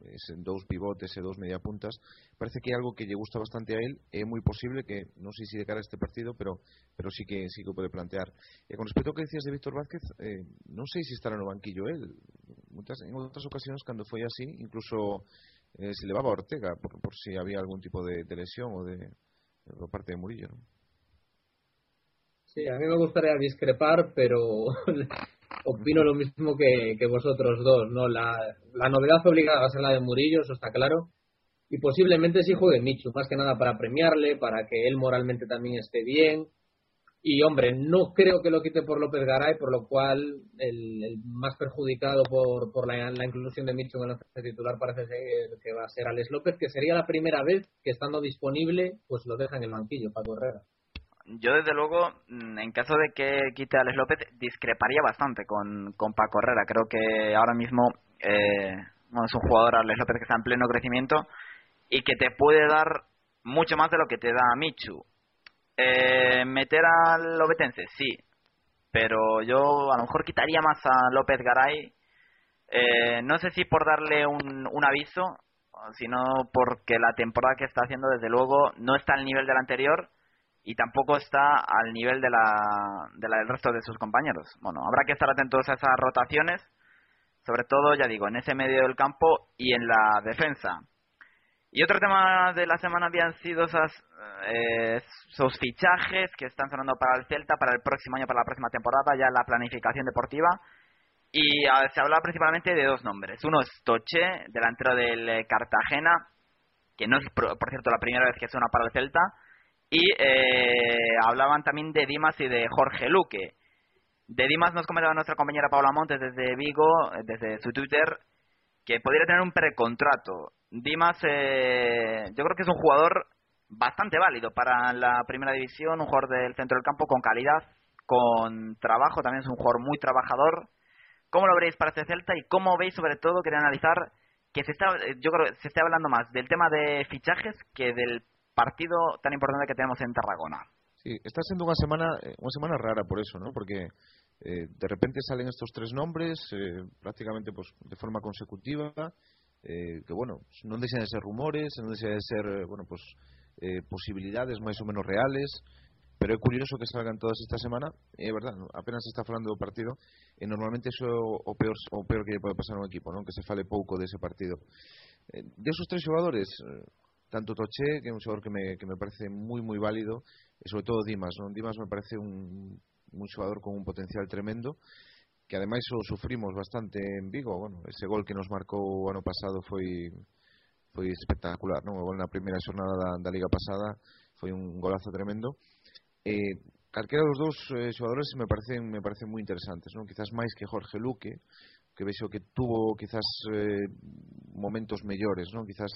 en dous pivotes e dous mediapuntas parece que algo que lle gusta bastante a él. É moi posible que non sei se de cara a este partido pero pero sí que sí que pode plantear. E con respecto ao que decías de Víctor Vázquez eh, non sei se estará no banquillo él. Muchas, en outras ocasiones cando foi así incluso eh, se levaba a Ortega por, por si había algún tipo de, de lesión ou de, de parte de Murillo ¿no? Sí, a mí me gustaría discrepar, pero opino lo mismo que, vosotros dos, ¿no? La, novedad obligada va a ser la de Murillo, eso está claro. Y posiblemente sí juegue Michu, más que nada para premiarle, para que él moralmente también esté bien. Y hombre, no creo que lo quite por López Garay, por lo cual el, más perjudicado por, por la, inclusión de Michu en el titular parece que va a ser Alex López, que sería la primera vez que estando disponible, pues lo deja en el banquillo para Herrera yo desde luego, mm, en caso de que quite a Alex López, discreparía bastante con, con Paco Herrera. Creo que ahora mismo eh, es un jugador, Alex López, que está en pleno crecimiento y que te puede dar mucho más de lo que te da Michu. Eh, ¿Meter al Lobetense? Sí. Pero yo a lo mejor quitaría más a López Garay. Eh, no sé si por darle un, un aviso, sino porque la temporada que está haciendo, desde luego, no está al nivel del anterior y tampoco está al nivel de la, de la del resto de sus compañeros. Bueno, habrá que estar atentos a esas rotaciones, sobre todo, ya digo, en ese medio del campo y en la defensa. Y otro tema de la semana habían sido esas, eh, esos fichajes que están sonando para el Celta para el próximo año, para la próxima temporada, ya la planificación deportiva. Y se hablaba principalmente de dos nombres. Uno es Toche, delantero del eh, Cartagena, que no es, por, cierto, la primera vez que suena para el Celta. Y eh, hablaban también de Dimas y de Jorge Luque. De Dimas nos comentaba nuestra compañera Paula Montes desde Vigo, eh, desde su Twitter, que podría tener un precontrato. Dimas, eh, yo creo que es un jugador bastante válido para la primera división, un jugador del centro del campo con calidad, con trabajo, también es un jugador muy trabajador. ¿Cómo lo veréis para este Celta y cómo veis sobre todo, quería analizar que se está, yo creo se está hablando más del tema de fichajes que del partido tan importante que tenemos en Tarragona? Sí, está siendo una semana, eh, una semana rara por eso, ¿no? Porque eh, de repente salen estos tres nombres eh, prácticamente pues de forma consecutiva eh, que bueno no desean de ser rumores no desean de ser bueno pues posibilidades más o menos reales pero es curioso que salgan todas esta semana es verdad apenas se está hablando del partido y normalmente eso o peor o peor que puede pasar a un equipo ¿no? que se fale poco de ese partido de esos tres jugadores tanto Toché, que é un xogador que me, que me parece moi moi válido, e sobre todo Dimas, non? Dimas me parece un, un xogador con un potencial tremendo que ademais o sufrimos bastante en Vigo, bueno, ese gol que nos marcou o ano pasado foi foi espectacular, non? O gol na primeira xornada da, da liga pasada foi un golazo tremendo. Eh, calquera dos dous eh, xogadores me parecen me parecen moi interesantes, non? Quizás máis que Jorge Luque, que vexo que tuvo quizás eh, momentos mellores, non? Quizás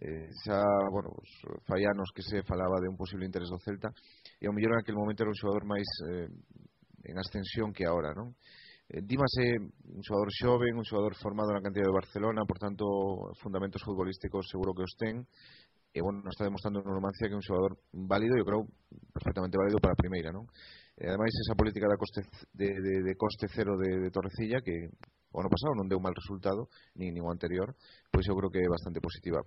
eh, xa, bueno, pues, fai anos que se falaba de un posible interés do Celta e ao mellor naquele momento era un xogador máis eh, en ascensión que ahora, non? Eh, dímase un xogador xoven, un xogador formado na cantidad de Barcelona, por tanto, fundamentos futbolísticos seguro que os ten, e bueno, está demostrando en Numancia que é un xogador válido, eu creo, perfectamente válido para a primeira, non? E ademais, esa política da coste, de, de, de coste cero de, de Torrecilla, que o ano pasado non deu mal resultado, ni, ni o anterior, pois eu creo que é bastante positiva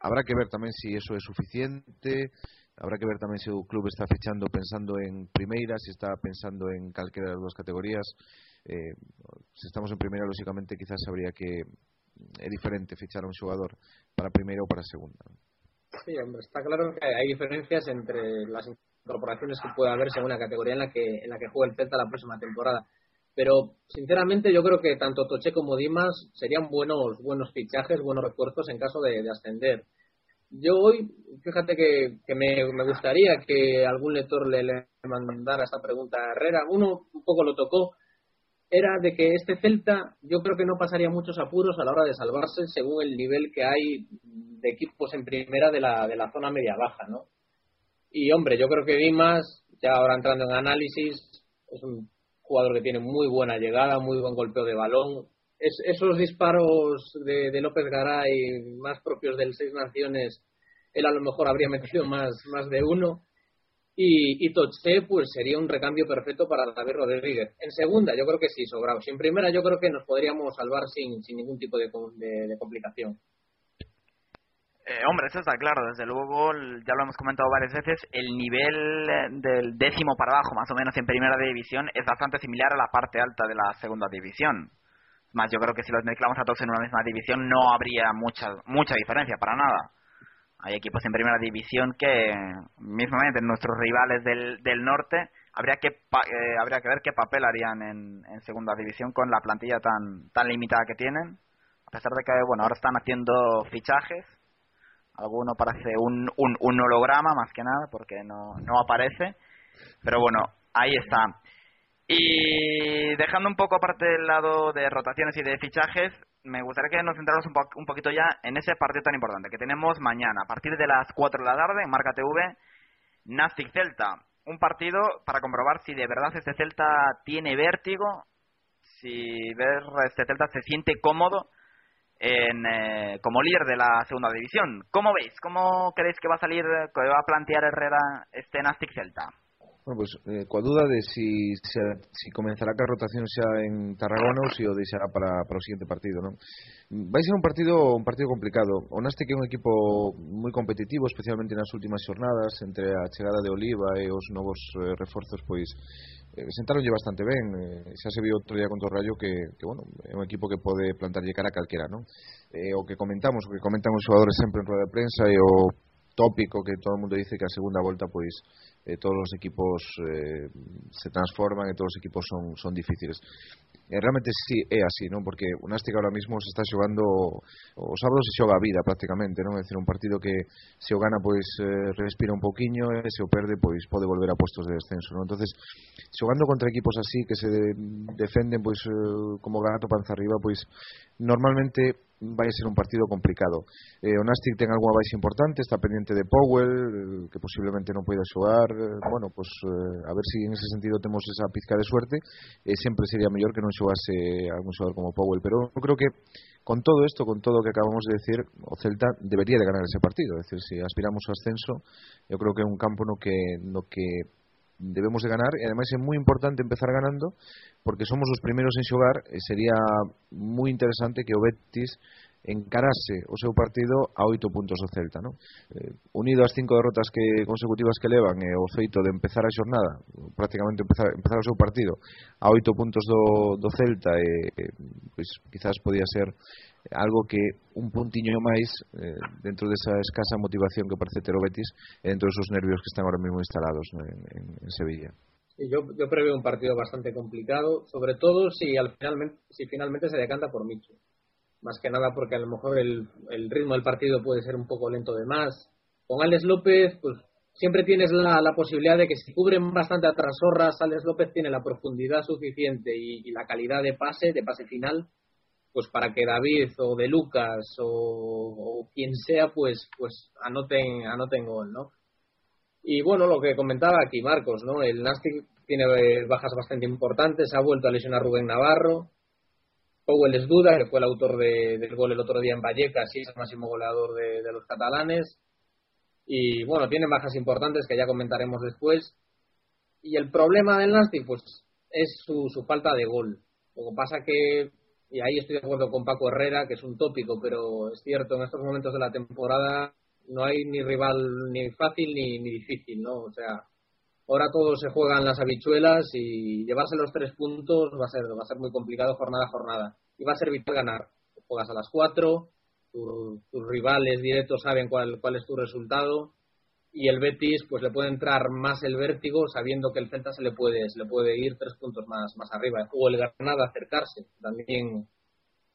habrá que ver se si eso é suficiente, habrá que ver tamén se o club está fechando pensando en primeira, se está pensando en calquera das dúas categorías. Eh, se estamos en primeira, lógicamente, quizás habría que é diferente fichar a un xogador para primeira ou para segunda. Sí, hombre, está claro que hay diferencias entre las incorporaciones que puede haber según la categoría en la que en la que juegue el Celta la próxima temporada. Pero, sinceramente, yo creo que tanto Toche como Dimas serían buenos buenos fichajes, buenos refuerzos en caso de, ascender. Yo hoy, fíjate que, me, gustaría que algún lector le, mandara esta pregunta a Herrera. Uno un poco lo tocó. Era de que este Celta, yo creo que no pasaría muchos apuros a la hora de salvarse según el nivel que hay de equipos en primera de la, de la zona media-baja, ¿no? Y hombre, yo creo que Dimas, ya ahora entrando en análisis, es un jugador que tiene muy buena llegada, muy buen golpeo de balón. Es, esos disparos de, de, López Garay más propios del Seis Naciones, él a lo mejor habría metido más, más de uno. Y, y Toche, pues sería un recambio perfecto para David Rodríguez. En segunda, yo creo que sí, sobrado. En primera, yo creo que nos podríamos salvar sin, sin ningún tipo de complicación. Eh, hombre, eso está claro, desde luego, ya lo hemos comentado varias veces, el nivel eh, del décimo para abajo, más o menos en primera división, es bastante similar a la parte alta de la segunda división. Más, yo creo que si los mezclamos a todos en una misma división no habría mucha mucha diferencia, para nada. Hay equipos en primera división que, mismamente, nuestros rivales del, del norte, habría que eh, habría que ver qué papel harían en, en segunda división con la plantilla tan tan limitada que tienen. A pesar de que, bueno, ahora están haciendo fichajes, Alguno parece un, un, un holograma más que nada porque no, no aparece. Pero bueno, ahí está. Y dejando un poco aparte del lado de rotaciones y de fichajes, me gustaría que nos centráramos un, un, poquito ya en ese partido tan importante que tenemos mañana, a partir de las 4 de la tarde, en Marca TV, Nastic Celta. Un partido para comprobar si de verdad este Celta tiene vértigo, si ver este Celta se siente cómodo en, eh, como líder de la segunda división. ¿Cómo veis? ¿Cómo creéis que va a salir, que va a plantear Herrera este Nastic Celta? Bueno, pues eh, coa duda de si, se, si comenzará que a rotación xa en Tarragona ou se si o deixará para, para o siguiente partido, non? Vai ser un partido un partido complicado. O Nástic é un equipo moi competitivo, especialmente nas últimas xornadas, entre a chegada de Oliva e os novos eh, reforzos, pois eh, sentaronlle bastante ben. Eh, xa se viu outro día contra o Rayo que, que bueno, é un equipo que pode plantarlle cara a calquera, non? Eh, o que comentamos, o que comentan os xogadores sempre en rueda de prensa e o tópico que todo o mundo dice que a segunda volta pois eh, todos os equipos eh, se transforman e todos os equipos son, son difíciles E realmente sí é así, non? Porque o Nástica ahora mismo se está xogando o sábado se xoga a vida prácticamente, non? É dicir, un partido que se o gana pois eh, respira un poquiño eh, e se o perde pois pode volver a postos de descenso, non? Entonces, xogando contra equipos así que se de, defenden pois eh, como gato panza arriba, pois normalmente vai ser un partido complicado. Eh, o Nastic ten algunha baixa importante, está pendiente de Powell, eh, que posiblemente non poida xogar, eh, bueno, pues eh, a ver si en ese sentido temos esa pizca de suerte, eh, sempre sería mellor que non xogase algún xogador como Powell, pero eu creo que con todo isto, con todo o que acabamos de decir, o Celta debería de ganar ese partido, é dicir, se aspiramos ao ascenso, eu creo que é un campo no que no que debemos de ganar. E ademais é moi importante empezar ganando porque somos os primeiros en xogar e sería moi interesante que o Betis encarase o seu partido a oito puntos do Celta non? Eh, unido ás cinco derrotas que consecutivas que levan e eh, o feito de empezar a xornada prácticamente empezar, empezar o seu partido a oito puntos do, do Celta e eh, pois, quizás podía ser algo que un puntiño máis eh, dentro desa escasa motivación que parece ter o Betis e dentro desos nervios que están ahora mesmo instalados ¿no? en, en, en Sevilla Sí, yo, yo preveo un partido bastante complicado, sobre todo si al finalmente, si finalmente se decanta por Micho. Más que nada porque a lo mejor el, el ritmo del partido puede ser un poco lento de más. Con Alex López, pues siempre tienes la, la posibilidad de que si cubren bastante a Trasorras, Alex López tiene la profundidad suficiente y, la calidad de pase, de pase final, pues para que David o De Lucas o, o, quien sea pues pues anoten anoten gol no y bueno lo que comentaba aquí Marcos no el Nastic tiene eh, bajas bastante importantes ha vuelto a lesionar Rubén Navarro Powell es duda que fue el autor de, del gol el otro día en Vallecas y es el máximo goleador de, los catalanes. Y bueno tiene bajas importantes que ya comentaremos después. Y el problema del Nastic pues es su, su falta de gol. Lo que pasa que y ahí estoy de acuerdo con Paco Herrera, que es un tópico, pero es cierto, en estos momentos de la temporada no hay ni rival ni fácil ni, ni difícil, ¿no? O sea, ahora todos se juegan las habichuelas y llevarse los tres puntos va a ser, va a ser muy complicado jornada a jornada. Y va a ser vital ganar. Juegas a las cuatro, tus rivales directos saben cuál, cuál es tu resultado y el Betis pues le puede entrar más el vértigo sabiendo que el Celta se le puede se le puede ir tres puntos más más arriba o el Granada acercarse también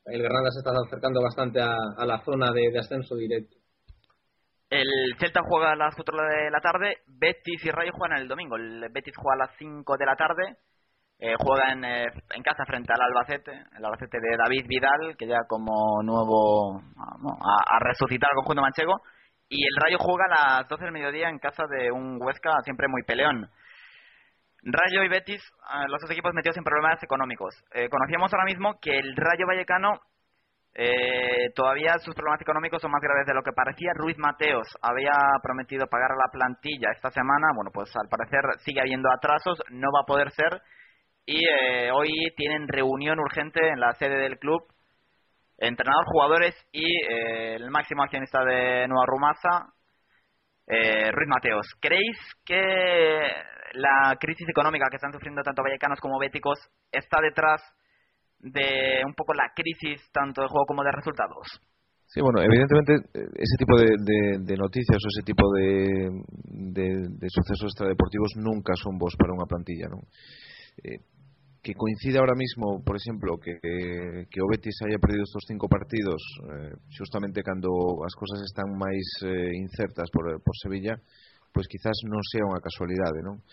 el Granada se está acercando bastante a, la zona de, ascenso directo el Celta juega a las 4 de la tarde Betis y Rayo juegan el domingo el Betis juega a las 5 de la tarde eh, juega en, eh, en casa frente al Albacete el Albacete de David Vidal que ya como nuevo a, a resucitar al conjunto manchego y el Rayo juega a las 12 del mediodía en casa de un Huesca siempre muy peleón. Rayo y Betis, eh, los dos equipos metidos en problemas económicos. Eh, conocíamos ahora mismo que el Rayo Vallecano eh, todavía sus problemas económicos son más graves de lo que parecía. Ruiz Mateos había prometido pagar a la plantilla esta semana. Bueno, pues al parecer sigue habiendo atrasos, no va a poder ser. Y eh, hoy tienen reunión urgente en la sede del club entrenador, jugadores y eh, el máximo accionista de Nueva Rumasa, eh, Ruiz Mateos. ¿Creéis que la crisis económica que están sufriendo tanto vallecanos como béticos está detrás de un poco la crisis tanto de juego como de resultados. Sí, bueno, evidentemente eh, ese tipo de, de, de noticias o ese tipo de, de, sucesos extradeportivos nunca son vos para una plantilla, ¿no? Eh, que coincida ahora mismo, por exemplo, que, que o Betis haya perdido estos cinco partidos eh, justamente cando as cosas están máis eh, incertas por, por Sevilla, pois pues quizás non sea unha casualidade, non?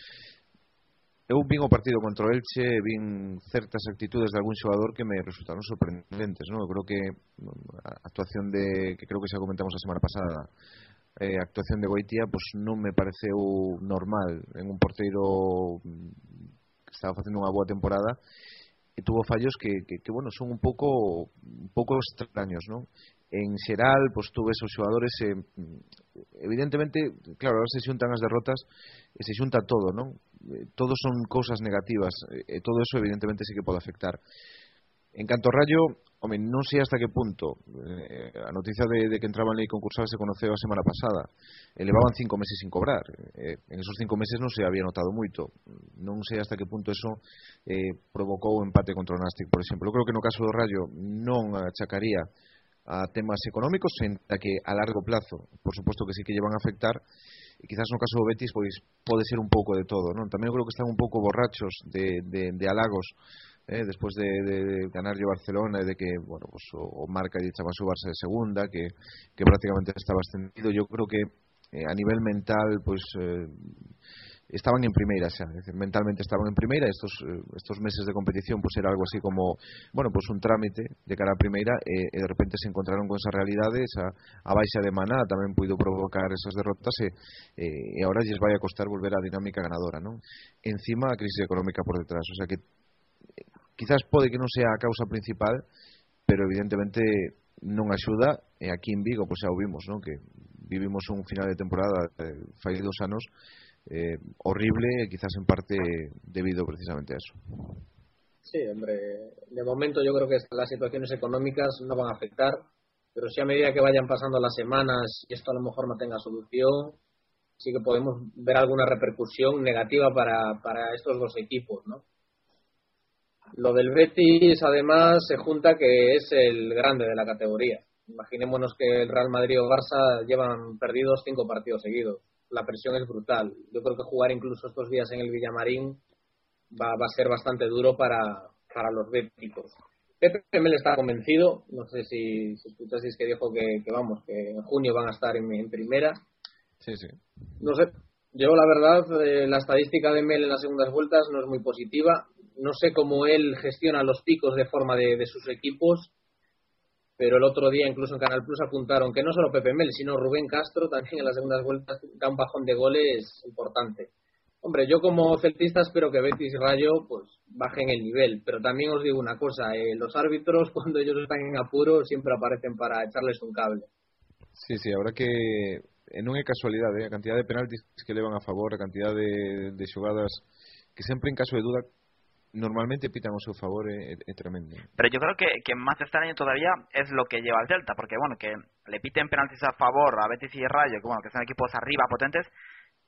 eu vin o partido contra o Elche, vin certas actitudes de algún xogador que me resultaron sorprendentes, non? Eu creo que mm, a actuación de que creo que xa comentamos a semana pasada, eh, a actuación de Goitia, pois pues, non me pareceu normal en un porteiro que estaba facendo unha boa temporada e tuvo fallos que, que, que bueno, son un pouco un pouco extraños, non? En xeral, pois pues, tú ves os xogadores eh, evidentemente, claro, se xuntan as derrotas e se xunta todo, non? Eh, todos son cousas negativas e todo eso evidentemente sí que pode afectar. En canto ao Rayo, home, non sei hasta que punto. Eh, a noticia de, de que entraban en lei concursal se conoceu a semana pasada. Elevaban cinco meses sin cobrar. Eh, en esos cinco meses non se había notado moito. Non sei hasta que punto eso eh, provocou o empate contra o Nastic, por exemplo. Eu creo que no caso do Rayo non achacaría a temas económicos, senta que a largo plazo, por suposto que sí que llevan a afectar, e quizás no caso do Betis pois pode ser un pouco de todo, non? Tamén eu creo que están un pouco borrachos de, de, de halagos eh, despois de, de, de ganar o Barcelona de que, bueno, pues, o, o marca lle chama su Barça de segunda, que, que prácticamente estaba ascendido, yo creo que eh, a nivel mental, pues eh, estaban en primeira xa, decir, mentalmente estaban en primeira, estos eh, estos meses de competición pues era algo así como, bueno, pues un trámite de cara a primeira e, e de repente se encontraron con esa realidade, esa a baixa de Maná tamén puido provocar esas derrotas e, e, e ahora lles vai a costar volver á dinámica ganadora, non? Encima a crise económica por detrás, o sea que quizás pode que non sea a causa principal, pero evidentemente non axuda e aquí en Vigo pois pues, xa o vimos, non? Que vivimos un final de temporada eh, fai dos anos eh, horrible, quizás en parte debido precisamente a eso. Sí, hombre, de momento yo creo que las situaciones económicas no van a afectar, pero si a medida que vayan pasando las semanas y esto a lo mejor no tenga solución, sí que podemos ver alguna repercusión negativa para, para estos dos equipos, ¿no? Lo del Betis, además, se junta que es el grande de la categoría. Imaginémonos que el Real Madrid o Barça llevan perdidos cinco partidos seguidos la presión es brutal. Yo creo que jugar incluso estos días en el Villamarín va, va a ser bastante duro para, para los béticos. Pepe Mel está convencido, no sé si, si escuchasteis que dijo que, que, vamos, que en junio van a estar en, en, primera. Sí, sí. No sé, yo la verdad, eh, la estadística de Mel en las segundas vueltas no es muy positiva. No sé cómo él gestiona los picos de forma de, de sus equipos pero el otro día incluso en Canal Plus apuntaron que no solo Pepe Mel, sino Rubén Castro también en las segundas vueltas da un bajón de goles importante. Hombre, yo como celtista espero que Betis y Rayo pues bajen el nivel, pero también os digo una cosa, eh, los árbitros cuando ellos están en apuro siempre aparecen para echarles un cable. Sí, sí, ahora que non é casualidade, eh, a cantidad de penaltis que levan a favor, a cantidad de, de xogadas que sempre en caso de duda normalmente pitan a su favor es, tremendo. Pero yo creo que, que más extraño todavía es lo que lleva el Celta, porque bueno, que le piten penaltis a favor a Betis y Rayo, que bueno, que son equipos arriba potentes,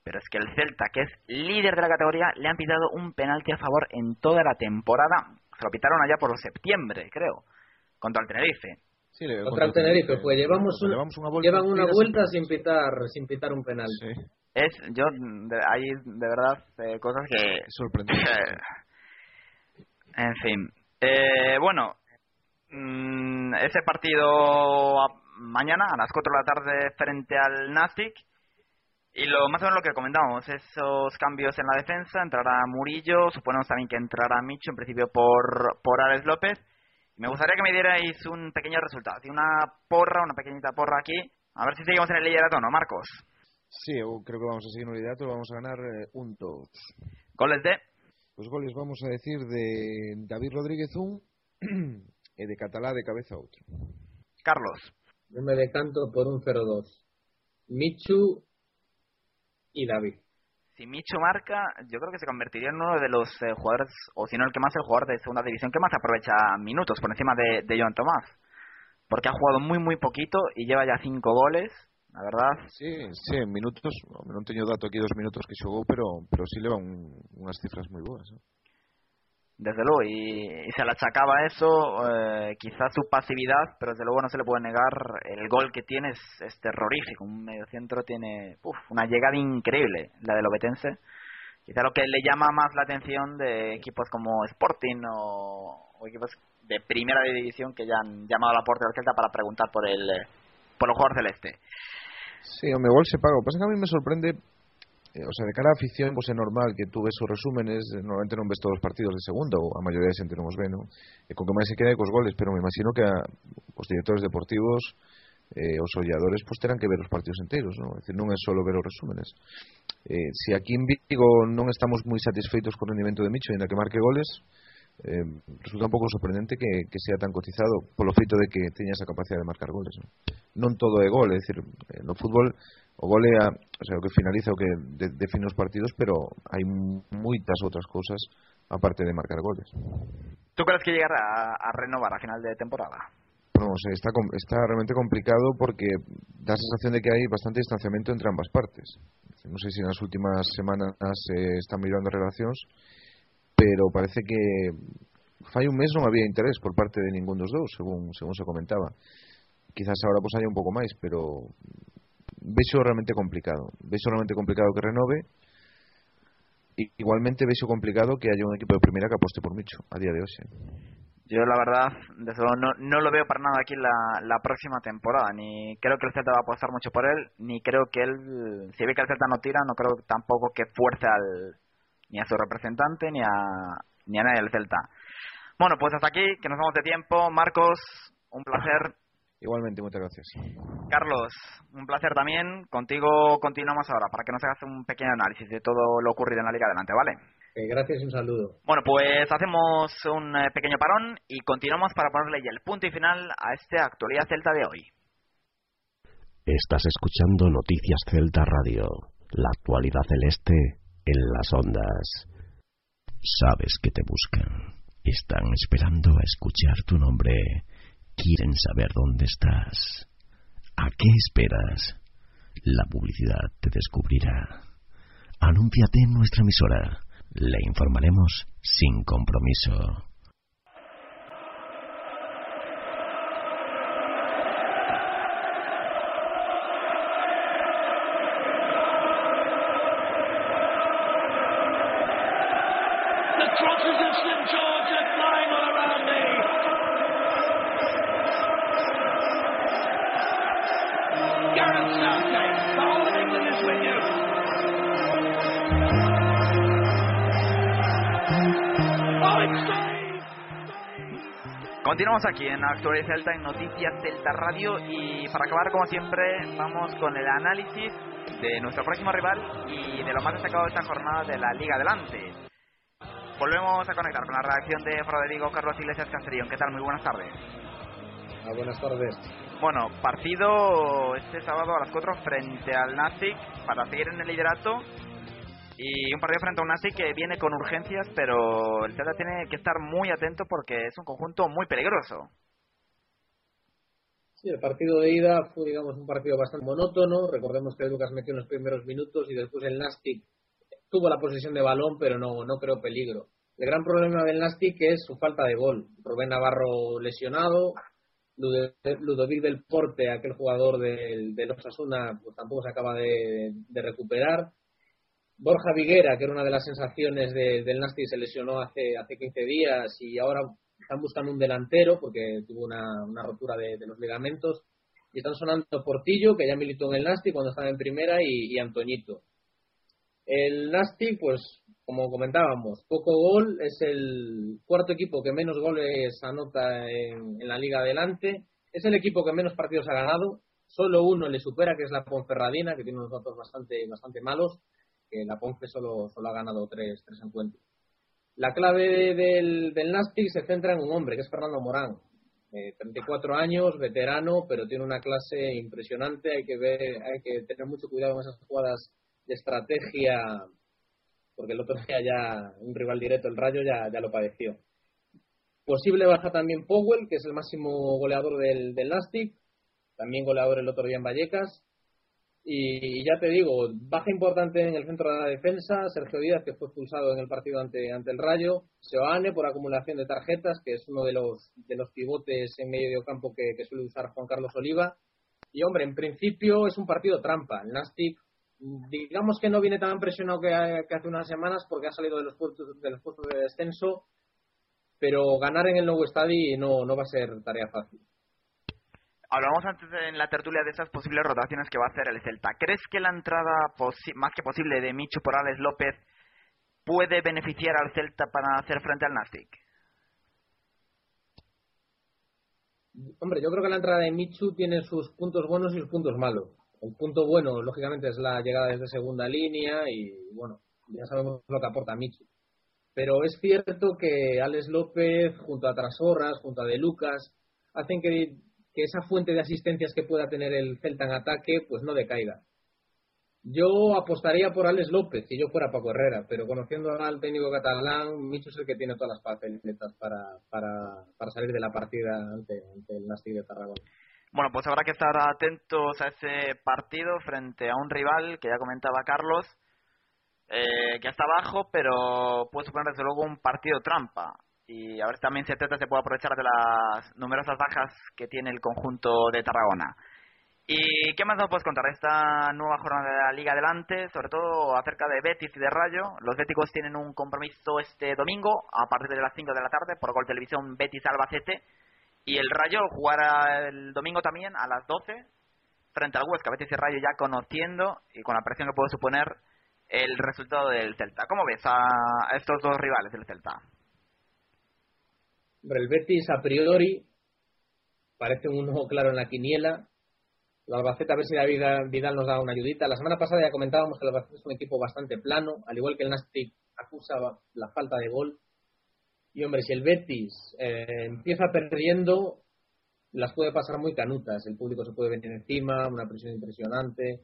pero es que el Celta, que es líder de la categoría, le han pitado un penalti a favor en toda la temporada. Se lo pitaron allá por septiembre, creo, contra el Tenerife. Sí, contra, el Tenerife, pues llevamos, una vuelta, llevan una vuelta sin pitar, sin pitar un penalti. Es, yo, hay de verdad eh, cosas que... Sorprendente. En fin. Eh, bueno, mmm, ese partido mañana a las 4 de la tarde frente al Nastic. Y lo más o menos lo que comentábamos, esos cambios en la defensa, entrará Murillo, suponemos también que entrará Micho, en principio por, por Alex López. Me gustaría que me dierais un pequeño resultado, una porra, una pequeñita porra aquí, a ver si seguimos en el liderato, ¿no, Marcos? Sí, creo que vamos a seguir en el liderato, vamos a ganar eh, un 2. ¿Goles de? Los goles vamos a decir de David Rodríguez un y de Catalá de cabeza otro. Carlos. Yo me decanto por un 0-2. Michu y David. Si Michu marca, yo creo que se convertiría en uno de los eh, jugadores, o si no el que más, el jugador de segunda división que más aprovecha minutos por encima de, de Joan Tomás. Porque ha jugado muy, muy poquito y lleva ya cinco goles la verdad. Sí, sí, en minutos, non teño dato aquí dos minutos que xogou, pero pero sí leva un, unhas cifras moi boas. ¿eh? Desde luego, y, y, se le achacaba eso, eh, quizás su pasividad, pero desde luego no se le puede negar, el gol que tiene es, es terrorífico, un mediocentro tiene uf, una llegada increíble, la del Obetense. Quizá lo que le llama más la atención de equipos como Sporting o, o equipos de primera división que ya han llamado a la puerta del Celta para preguntar por el, por el jugador celeste. Sí, o igual se paga. Lo que pasa es que a mí me sorprende, eh, o sea, de cara a afición, pues es normal que tú ves sus resúmenes, eh, normalmente non ves todos os partidos de segunda, ou a maioría de xente non os ve, non? E eh, con que máis se queda cos goles, pero me imagino que a, os directores deportivos, eh, os olladores, pues terán que ver os partidos enteros, non? É dicir, non é só ver os resúmenes. Eh, se si aquí en Vigo non estamos moi satisfeitos co rendimento de Micho, ainda que marque goles, eh, resulta un poco sorprendente que, sea tan cotizado por lo feito de que tenga esa capacidad de marcar goles. Non, todo é gol, é dicir, no fútbol o gole a, o sea, o que finaliza o que de, define os partidos, pero hai moitas outras cousas aparte de marcar goles. ¿Tú crees que llegará a, a renovar a final de temporada? No sé, está, está realmente complicado porque da la sensación de que hay bastante distanciamiento entre ambas partes. No sé si en las últimas semanas se están mirando relacións, pero parece que fai un mes non había interés por parte de ningún dos dous, según según se comentaba. Quizás ahora pues haya un pouco máis, pero vexo realmente complicado. Vexo realmente complicado que renove. Igualmente vexo complicado que haya un equipo de primera que aposte por Micho a día de hoxe. Yo la verdad, desde luego, no, no lo veo para nada aquí la, la próxima temporada. Ni creo que el Celta va a apostar mucho por él, ni creo que él, si ve que el Celta no tira, no creo tampoco que fuerce al, ni a su representante ni a, ni a nadie del Celta. Bueno, pues hasta aquí, que nos vamos de tiempo. Marcos, un placer. Igualmente, muchas gracias. Carlos, un placer también. Contigo continuamos ahora para que nos hagas un pequeño análisis de todo lo ocurrido en la Liga Adelante, ¿vale? gracias y un saludo. Bueno, pues hacemos un eh, pequeño parón y continuamos para ponerle ya el punto y final a esta actualidad celta de hoy. Estás escuchando Noticias Celta Radio, la actualidad celeste en las ondas. Sabes que te buscan. Están esperando a escuchar tu nombre. Quieren saber dónde estás. ¿A qué esperas? La publicidad te descubrirá. Anúnciate en nuestra emisora. Le informaremos sin compromiso. Aquí en Actualidad Celta, en Noticias Celta Radio y para acabar como siempre vamos con el análisis de nuestro próximo rival y de lo más destacado de esta jornada de la Liga Adelante. Volvemos a conectar con la reacción de Rodrigo Carlos Iglesias Castellón. ¿Qué tal? Muy buenas tardes. Ah, buenas tardes. Bueno, partido este sábado a las 4 frente al Nastic para seguir en el liderato y un partido frente a un Nasi que viene con urgencias, pero el Celta tiene que estar muy atento porque es un conjunto muy peligroso. Sí, el partido de ida fue, digamos, un partido bastante monótono. Recordemos que Lucas metió en los primeros minutos y después el Nastic tuvo la posesión de balón, pero no, no creó peligro. El gran problema del Nastic es su falta de gol. Rubén Navarro lesionado, Ludovic del Porte, aquel jugador del, los Osasuna, pues tampoco se acaba de recuperar. Borja Viguera, que era una de las sensaciones del Nasti, se lesionó hace, hace 15 días y ahora están buscando un delantero porque tuvo una, rotura de, los ligamentos. Y están sonando Portillo, que ya militó en el Nasti cuando estaba en primera, y, Antoñito. El Nasti, pues, como comentábamos, poco gol, es el cuarto equipo que menos goles anota en, en la liga adelante, es el equipo que menos partidos ha ganado, solo uno le supera, que es la Ponferradina, que tiene unos datos bastante, bastante malos, que la Ponce solo, solo ha ganado tres, tres encuentros. La clave del, del Nastic se centra en un hombre, que es Fernando Morán. 34 eh, años, veterano, pero tiene una clase impresionante. Hay que ver, hay que tener mucho cuidado con esas jugadas de estrategia, porque el otro día ya un rival directo, el Rayo, ya, ya lo padeció. Posible baja también Powell, que es el máximo goleador del, del Nastic, también goleador el otro día en Vallecas. Y ya te digo, baja importante en el centro de la defensa, Sergio Díaz, que fue expulsado en el partido ante, ante el Rayo, Seoane por acumulación de tarjetas, que es uno de los, de los pivotes en medio campo que, suele usar Juan Carlos Oliva. Y hombre, en principio es un partido trampa. El Nastic, digamos que no viene tan presionado que, hace unas semanas porque ha salido de los puestos de, los puestos de descenso, pero ganar en el nuevo estadio no, no va a ser tarea fácil. Hablamos antes en la tertulia de esas posibles rotaciones que va a hacer el Celta. ¿Crees que la entrada más que posible de Micho por Alex López puede beneficiar al Celta para hacer frente al Nastic? Hombre, yo creo que la entrada de Michu tiene sus puntos buenos y sus puntos malos. El punto bueno, lógicamente, es la llegada desde segunda línea y, bueno, ya sabemos lo que aporta Michu. Pero es cierto que Alex López, junto a Trasorras, junto a De Lucas, hacen que, que esa fuente de asistencias que pueda tener el Celta en ataque, pues no decaiga. Yo apostaría por Alex López si yo fuera Paco Herrera, pero conociendo al técnico catalán, Micho es el que tiene todas las papeletas para, para, para salir de la partida ante, ante el Nasti de Tarragona. Bueno, pues habrá que estar atentos a ese partido frente a un rival que ya comentaba Carlos, eh, que está abajo, pero puede suponer desde luego un partido trampa. Y a ver si también se puede aprovechar de las numerosas bajas que tiene el conjunto de Tarragona. ¿Y qué más nos puedes contar esta nueva jornada de la Liga Adelante? Sobre todo acerca de Betis y de Rayo. Los béticos tienen un compromiso este domingo a partir de las 5 de la tarde por Gol Televisión Betis Albacete. Y el Rayo jugará el domingo también a las 12 frente al Huesca. Betis y Rayo ya conociendo y con la presión que puede suponer el resultado del Celta. ¿Cómo ves a estos dos rivales del Celta? El Betis a priori parece un ojo claro en la quiniela el Albacete, a ver si David Vidal nos da una ayudita. La semana pasada ya comentábamos que el Albacete es un equipo bastante plano, al igual que el Nastic acusa la falta de gol. Y hombre, si el Betis eh, empieza perdiendo, las puede pasar muy canutas. El público se puede venir encima, una presión impresionante.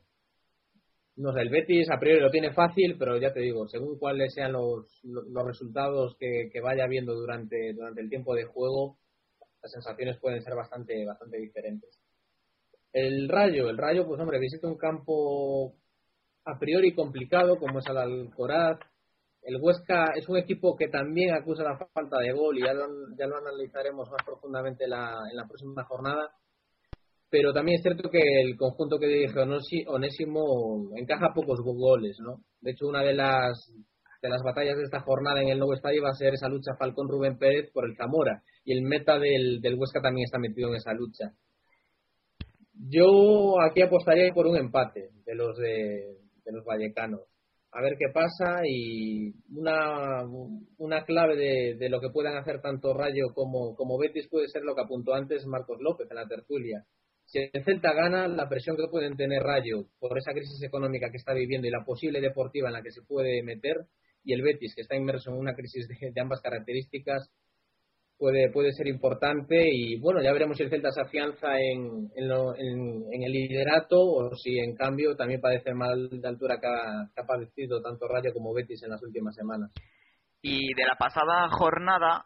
No sé, el Betis a priori lo tiene fácil, pero ya te digo, según cuáles sean los, los resultados que, que, vaya viendo durante, durante el tiempo de juego, las sensaciones pueden ser bastante, bastante diferentes. El Rayo, el Rayo, pues hombre, visita un campo a priori complicado como es el Alcoraz. El Huesca es un equipo que también acusa la falta de gol y ya lo, ya lo analizaremos más profundamente la, en la próxima jornada. Pero también es cierto que el conjunto que dirige Onésimo encaja pocos goles, ¿no? De hecho, una de las de las batallas de esta jornada en el nuevo estadio va a ser esa lucha Falcón-Rubén Pérez por el Zamora. Y el meta del, del Huesca también está metido en esa lucha. Yo aquí apostaría por un empate de los de, los vallecanos. A ver qué pasa y una, una clave de, de, lo que puedan hacer tanto Rayo como, como Betis puede ser lo que apuntó antes Marcos López en la tertulia. Si el Celta gana, la presión que pueden tener Rayo por esa crisis económica que está viviendo y la posible deportiva en la que se puede meter, y el Betis, que está inmerso en una crisis de ambas características, puede, puede ser importante y bueno, ya veremos si el Celta se afianza en, en, el liderato o si en cambio también padece mal de altura que ha, padecido tanto Rayo como Betis en las últimas semanas. Y de la pasada jornada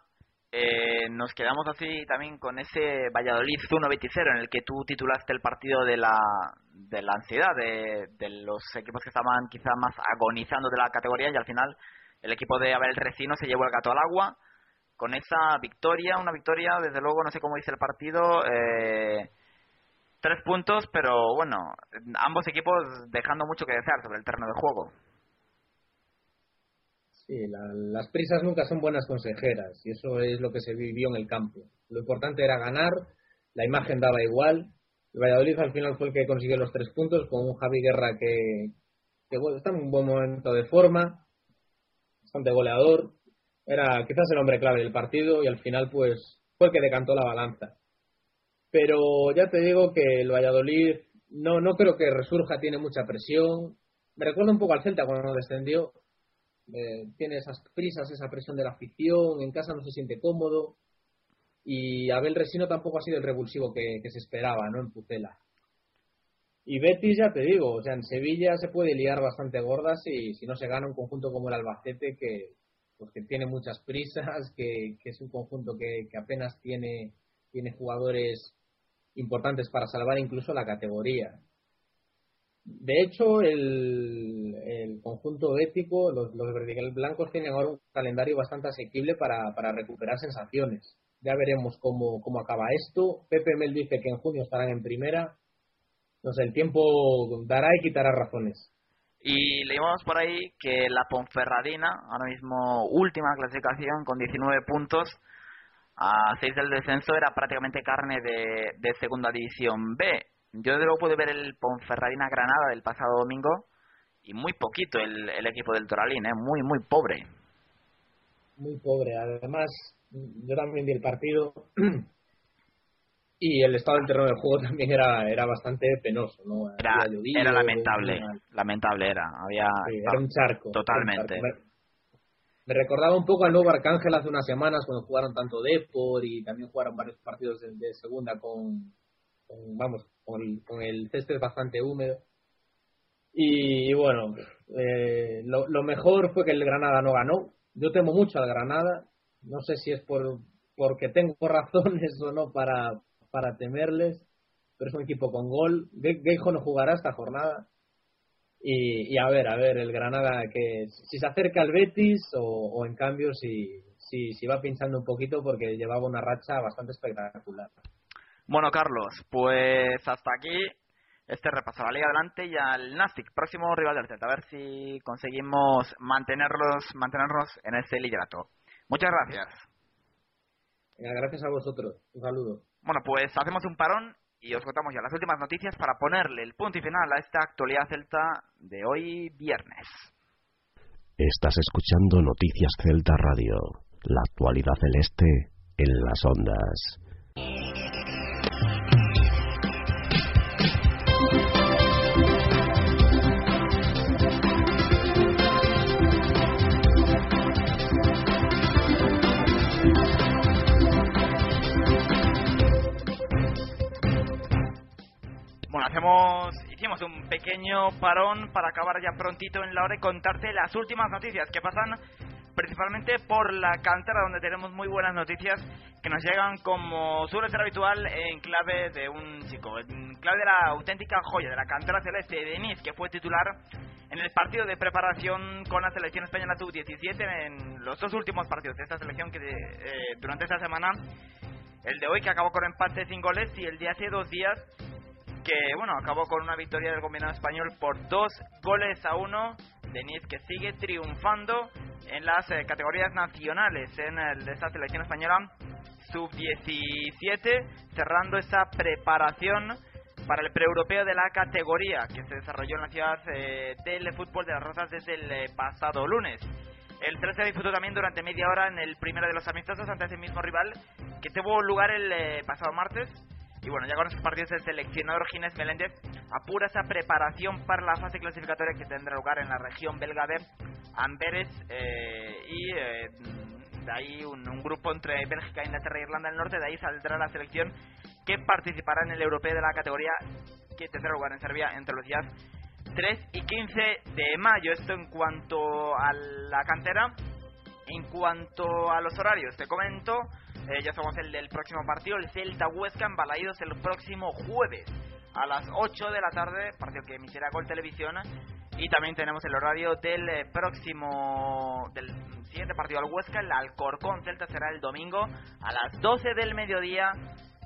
eh, nos quedamos así también con ese Valladolid 1 0 en el que tú titulaste el partido de la, de la ansiedad de, de los equipos que estaban quizá más agonizando de la categoría y al final el equipo de Abel Recino se llevó el gato al agua con esa victoria, una victoria, desde luego, no sé cómo dice el partido, eh, tres puntos, pero bueno, ambos equipos dejando mucho que desear sobre el terreno de juego. Sí, las prisas nunca son buenas consejeras y eso es lo que se vivió en el campo. Lo importante era ganar, la imagen daba igual. El Valladolid al final fue el que consiguió los tres puntos con un Javi Guerra que, que bueno, está en un buen momento de forma, bastante goleador, era quizás el hombre clave del partido y al final pues fue el que decantó la balanza. Pero ya te digo que el Valladolid no, no creo que resurja, tiene mucha presión. Me recuerda un poco al Celta cuando descendió. Eh, tiene esas prisas, esa presión de la afición, en casa no se siente cómodo. Y Abel Resino tampoco ha sido el revulsivo que, se esperaba, ¿no? En Pucela. Y Betis, ya te digo, o sea, en Sevilla se puede liar bastante gordas y si no se gana un conjunto como el Albacete que, pues que tiene muchas prisas, que, es un conjunto que, apenas tiene jugadores importantes para salvar incluso la categoría. De hecho, el, conjunto ético, los, los vertical blancos tienen ahora un calendario bastante asequible para, para recuperar sensaciones. Ya veremos cómo, cómo acaba esto. Pepe Mel dice que en junio estarán en primera. No sé, el tiempo dará y quitará razones. Y leímos por ahí que la Ponferradina, ahora mismo última clasificación con 19 puntos, a 6 del descenso, era prácticamente carne de, de segunda división B. Yo desde luego pude ver el Ponferradina Granada del pasado domingo y muy poquito el, el equipo del Toralín, ¿eh? muy, muy pobre. Muy pobre. Además, yo también vi el partido y el estado del terreno del juego también era, era bastante penoso, ¿no? Era, lamentable, lamentable era. Había, era un charco. Totalmente. me recordaba un poco al nuevo Arcángel hace unas semanas cuando jugaron tanto Depor y también jugaron varios partidos de, segunda con, vamos, con el, con el césped bastante húmedo. Y, bueno, eh, lo, mejor fue que el Granada no ganó. Yo temo mucho al Granada. No sé si es por porque tengo razones o no para, para temerles, pero es un equipo con gol. Geijo no jugará esta jornada. Y, a ver, a ver, el Granada que si se acerca al Betis o, en cambio si, si, si va pinchando un poquito porque llevaba una racha bastante espectacular. Bueno, Carlos, pues hasta aquí este repaso a la Liga Adelante y al Nastic, próximo rival del Celta. A ver si conseguimos mantenerlos, mantenernos en ese liderato. Muchas gracias. gracias a vosotros. Un saludo. Bueno, pues hacemos un parón y os contamos ya las últimas noticias para ponerle el punto y final a esta actualidad celta de hoy viernes. Estás escuchando Noticias Celta Radio, la actualidad celeste en las ondas. Hacemos, hicimos un pequeño parón para acabar ya prontito en la hora y contarte las últimas noticias que pasan principalmente por la cantera donde tenemos muy buenas noticias que nos llegan como suele ser habitual en clave de un chico, en clave de la auténtica joya de la cantera celeste de Denis que fue titular en el partido de preparación con la selección española sub-17 en los dos últimos partidos de esta selección que eh, durante esta semana. El de hoy que acabó con empate sin goles y el de hace dos días que bueno acabó con una victoria del combinado español por dos goles a uno. Denis que sigue triunfando en las eh, categorías nacionales en el, de esta selección española sub-17, cerrando esa preparación para el pre-europeo de la categoría que se desarrolló en la ciudad eh, del fútbol de las Rosas desde el eh, pasado lunes. El 13 disfrutó también durante media hora en el primero de los amistosos ante ese mismo rival que tuvo lugar el pasado martes y bueno, ya con esos partidos el seleccionador Ginés Meléndez apura esa preparación para la fase clasificatoria que tendrá lugar en la región belga de Amberes eh, y eh, de ahí un, grupo entre Bélgica, Inglaterra e Irlanda del Norte, de ahí saldrá la selección que participará en el europeo de la categoría que tendrá lugar en Serbia entre los días 3 y 15 de mayo. Esto en cuanto a la cantera. En cuanto a los horarios, te comento eh, ya somos el del próximo partido, el Celta Huesca en Balaídos el próximo jueves a las 8 de la tarde, partido que emitirá Gol Televisión. Y también tenemos el horario del eh, próximo, del siguiente partido al Huesca, el Alcorcón Celta será el domingo a las 12 del mediodía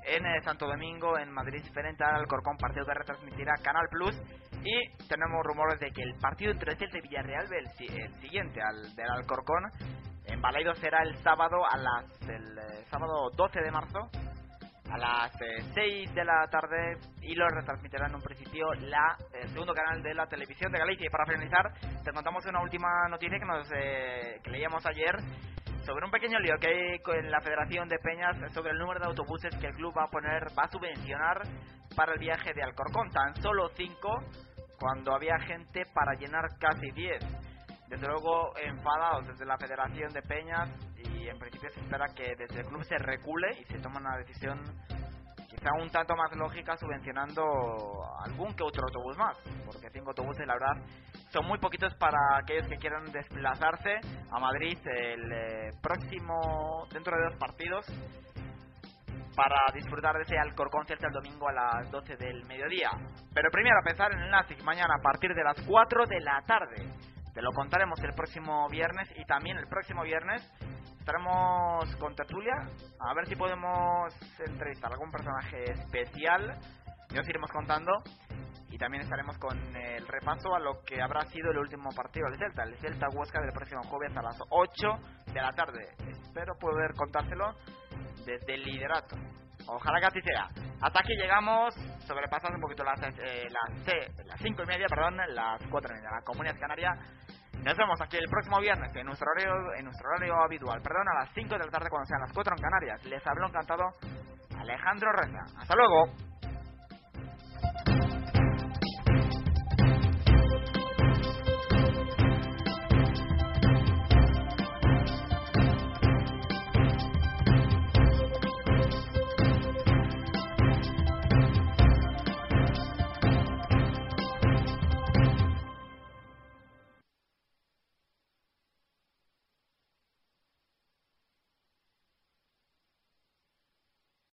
en eh, Santo Domingo, en Madrid, frente al Alcorcón, partido que retransmitirá Canal Plus. Y tenemos rumores de que el partido entre Celta y Villarreal, el, el siguiente al del Alcorcón, en Balaido será el sábado a las el eh, sábado 12 de marzo a las 6 eh, de la tarde y lo retransmitirá en un principio la el segundo canal de la televisión de Galicia. Y para finalizar te contamos una última noticia que nos eh, que leíamos ayer sobre un pequeño lío que hay con la Federación de Peñas sobre el número de autobuses que el club va a poner va a subvencionar para el viaje de Alcorcón. Tan solo 5 cuando había gente para llenar casi 10 desde luego enfadados desde la Federación de Peñas y en principio se espera que desde el club se recule y se tome una decisión quizá un tanto más lógica subvencionando algún que otro autobús más, porque cinco autobuses la verdad son muy poquitos para aquellos que quieran desplazarse a Madrid el eh, próximo, dentro de dos partidos, para disfrutar de ese Alcorcón Celta el domingo a las 12 del mediodía. Pero primero a pensar en el Nastic mañana a partir de las 4 de la tarde. Te lo contaremos el próximo viernes y también el próximo viernes estaremos con tertulia a ver si podemos entrevistar a algún personaje especial. Ya os iremos contando y también estaremos con el repaso a lo que habrá sido el último partido del Celta, el Celta Huesca del próximo jueves a las 8 de la tarde. Espero poder contárselo desde el liderato. Ojalá que así sea. Hasta aquí llegamos, sobrepasando un poquito las, eh, las, las 5 y media, perdón, las 4 y media, la Comunidad Canaria. Nos vemos aquí el próximo viernes en nuestro horario, en nuestro horario habitual, perdón, a las 5 de la tarde cuando sean las 4 en Canarias. Les hablo encantado Alejandro Reza. Hasta luego.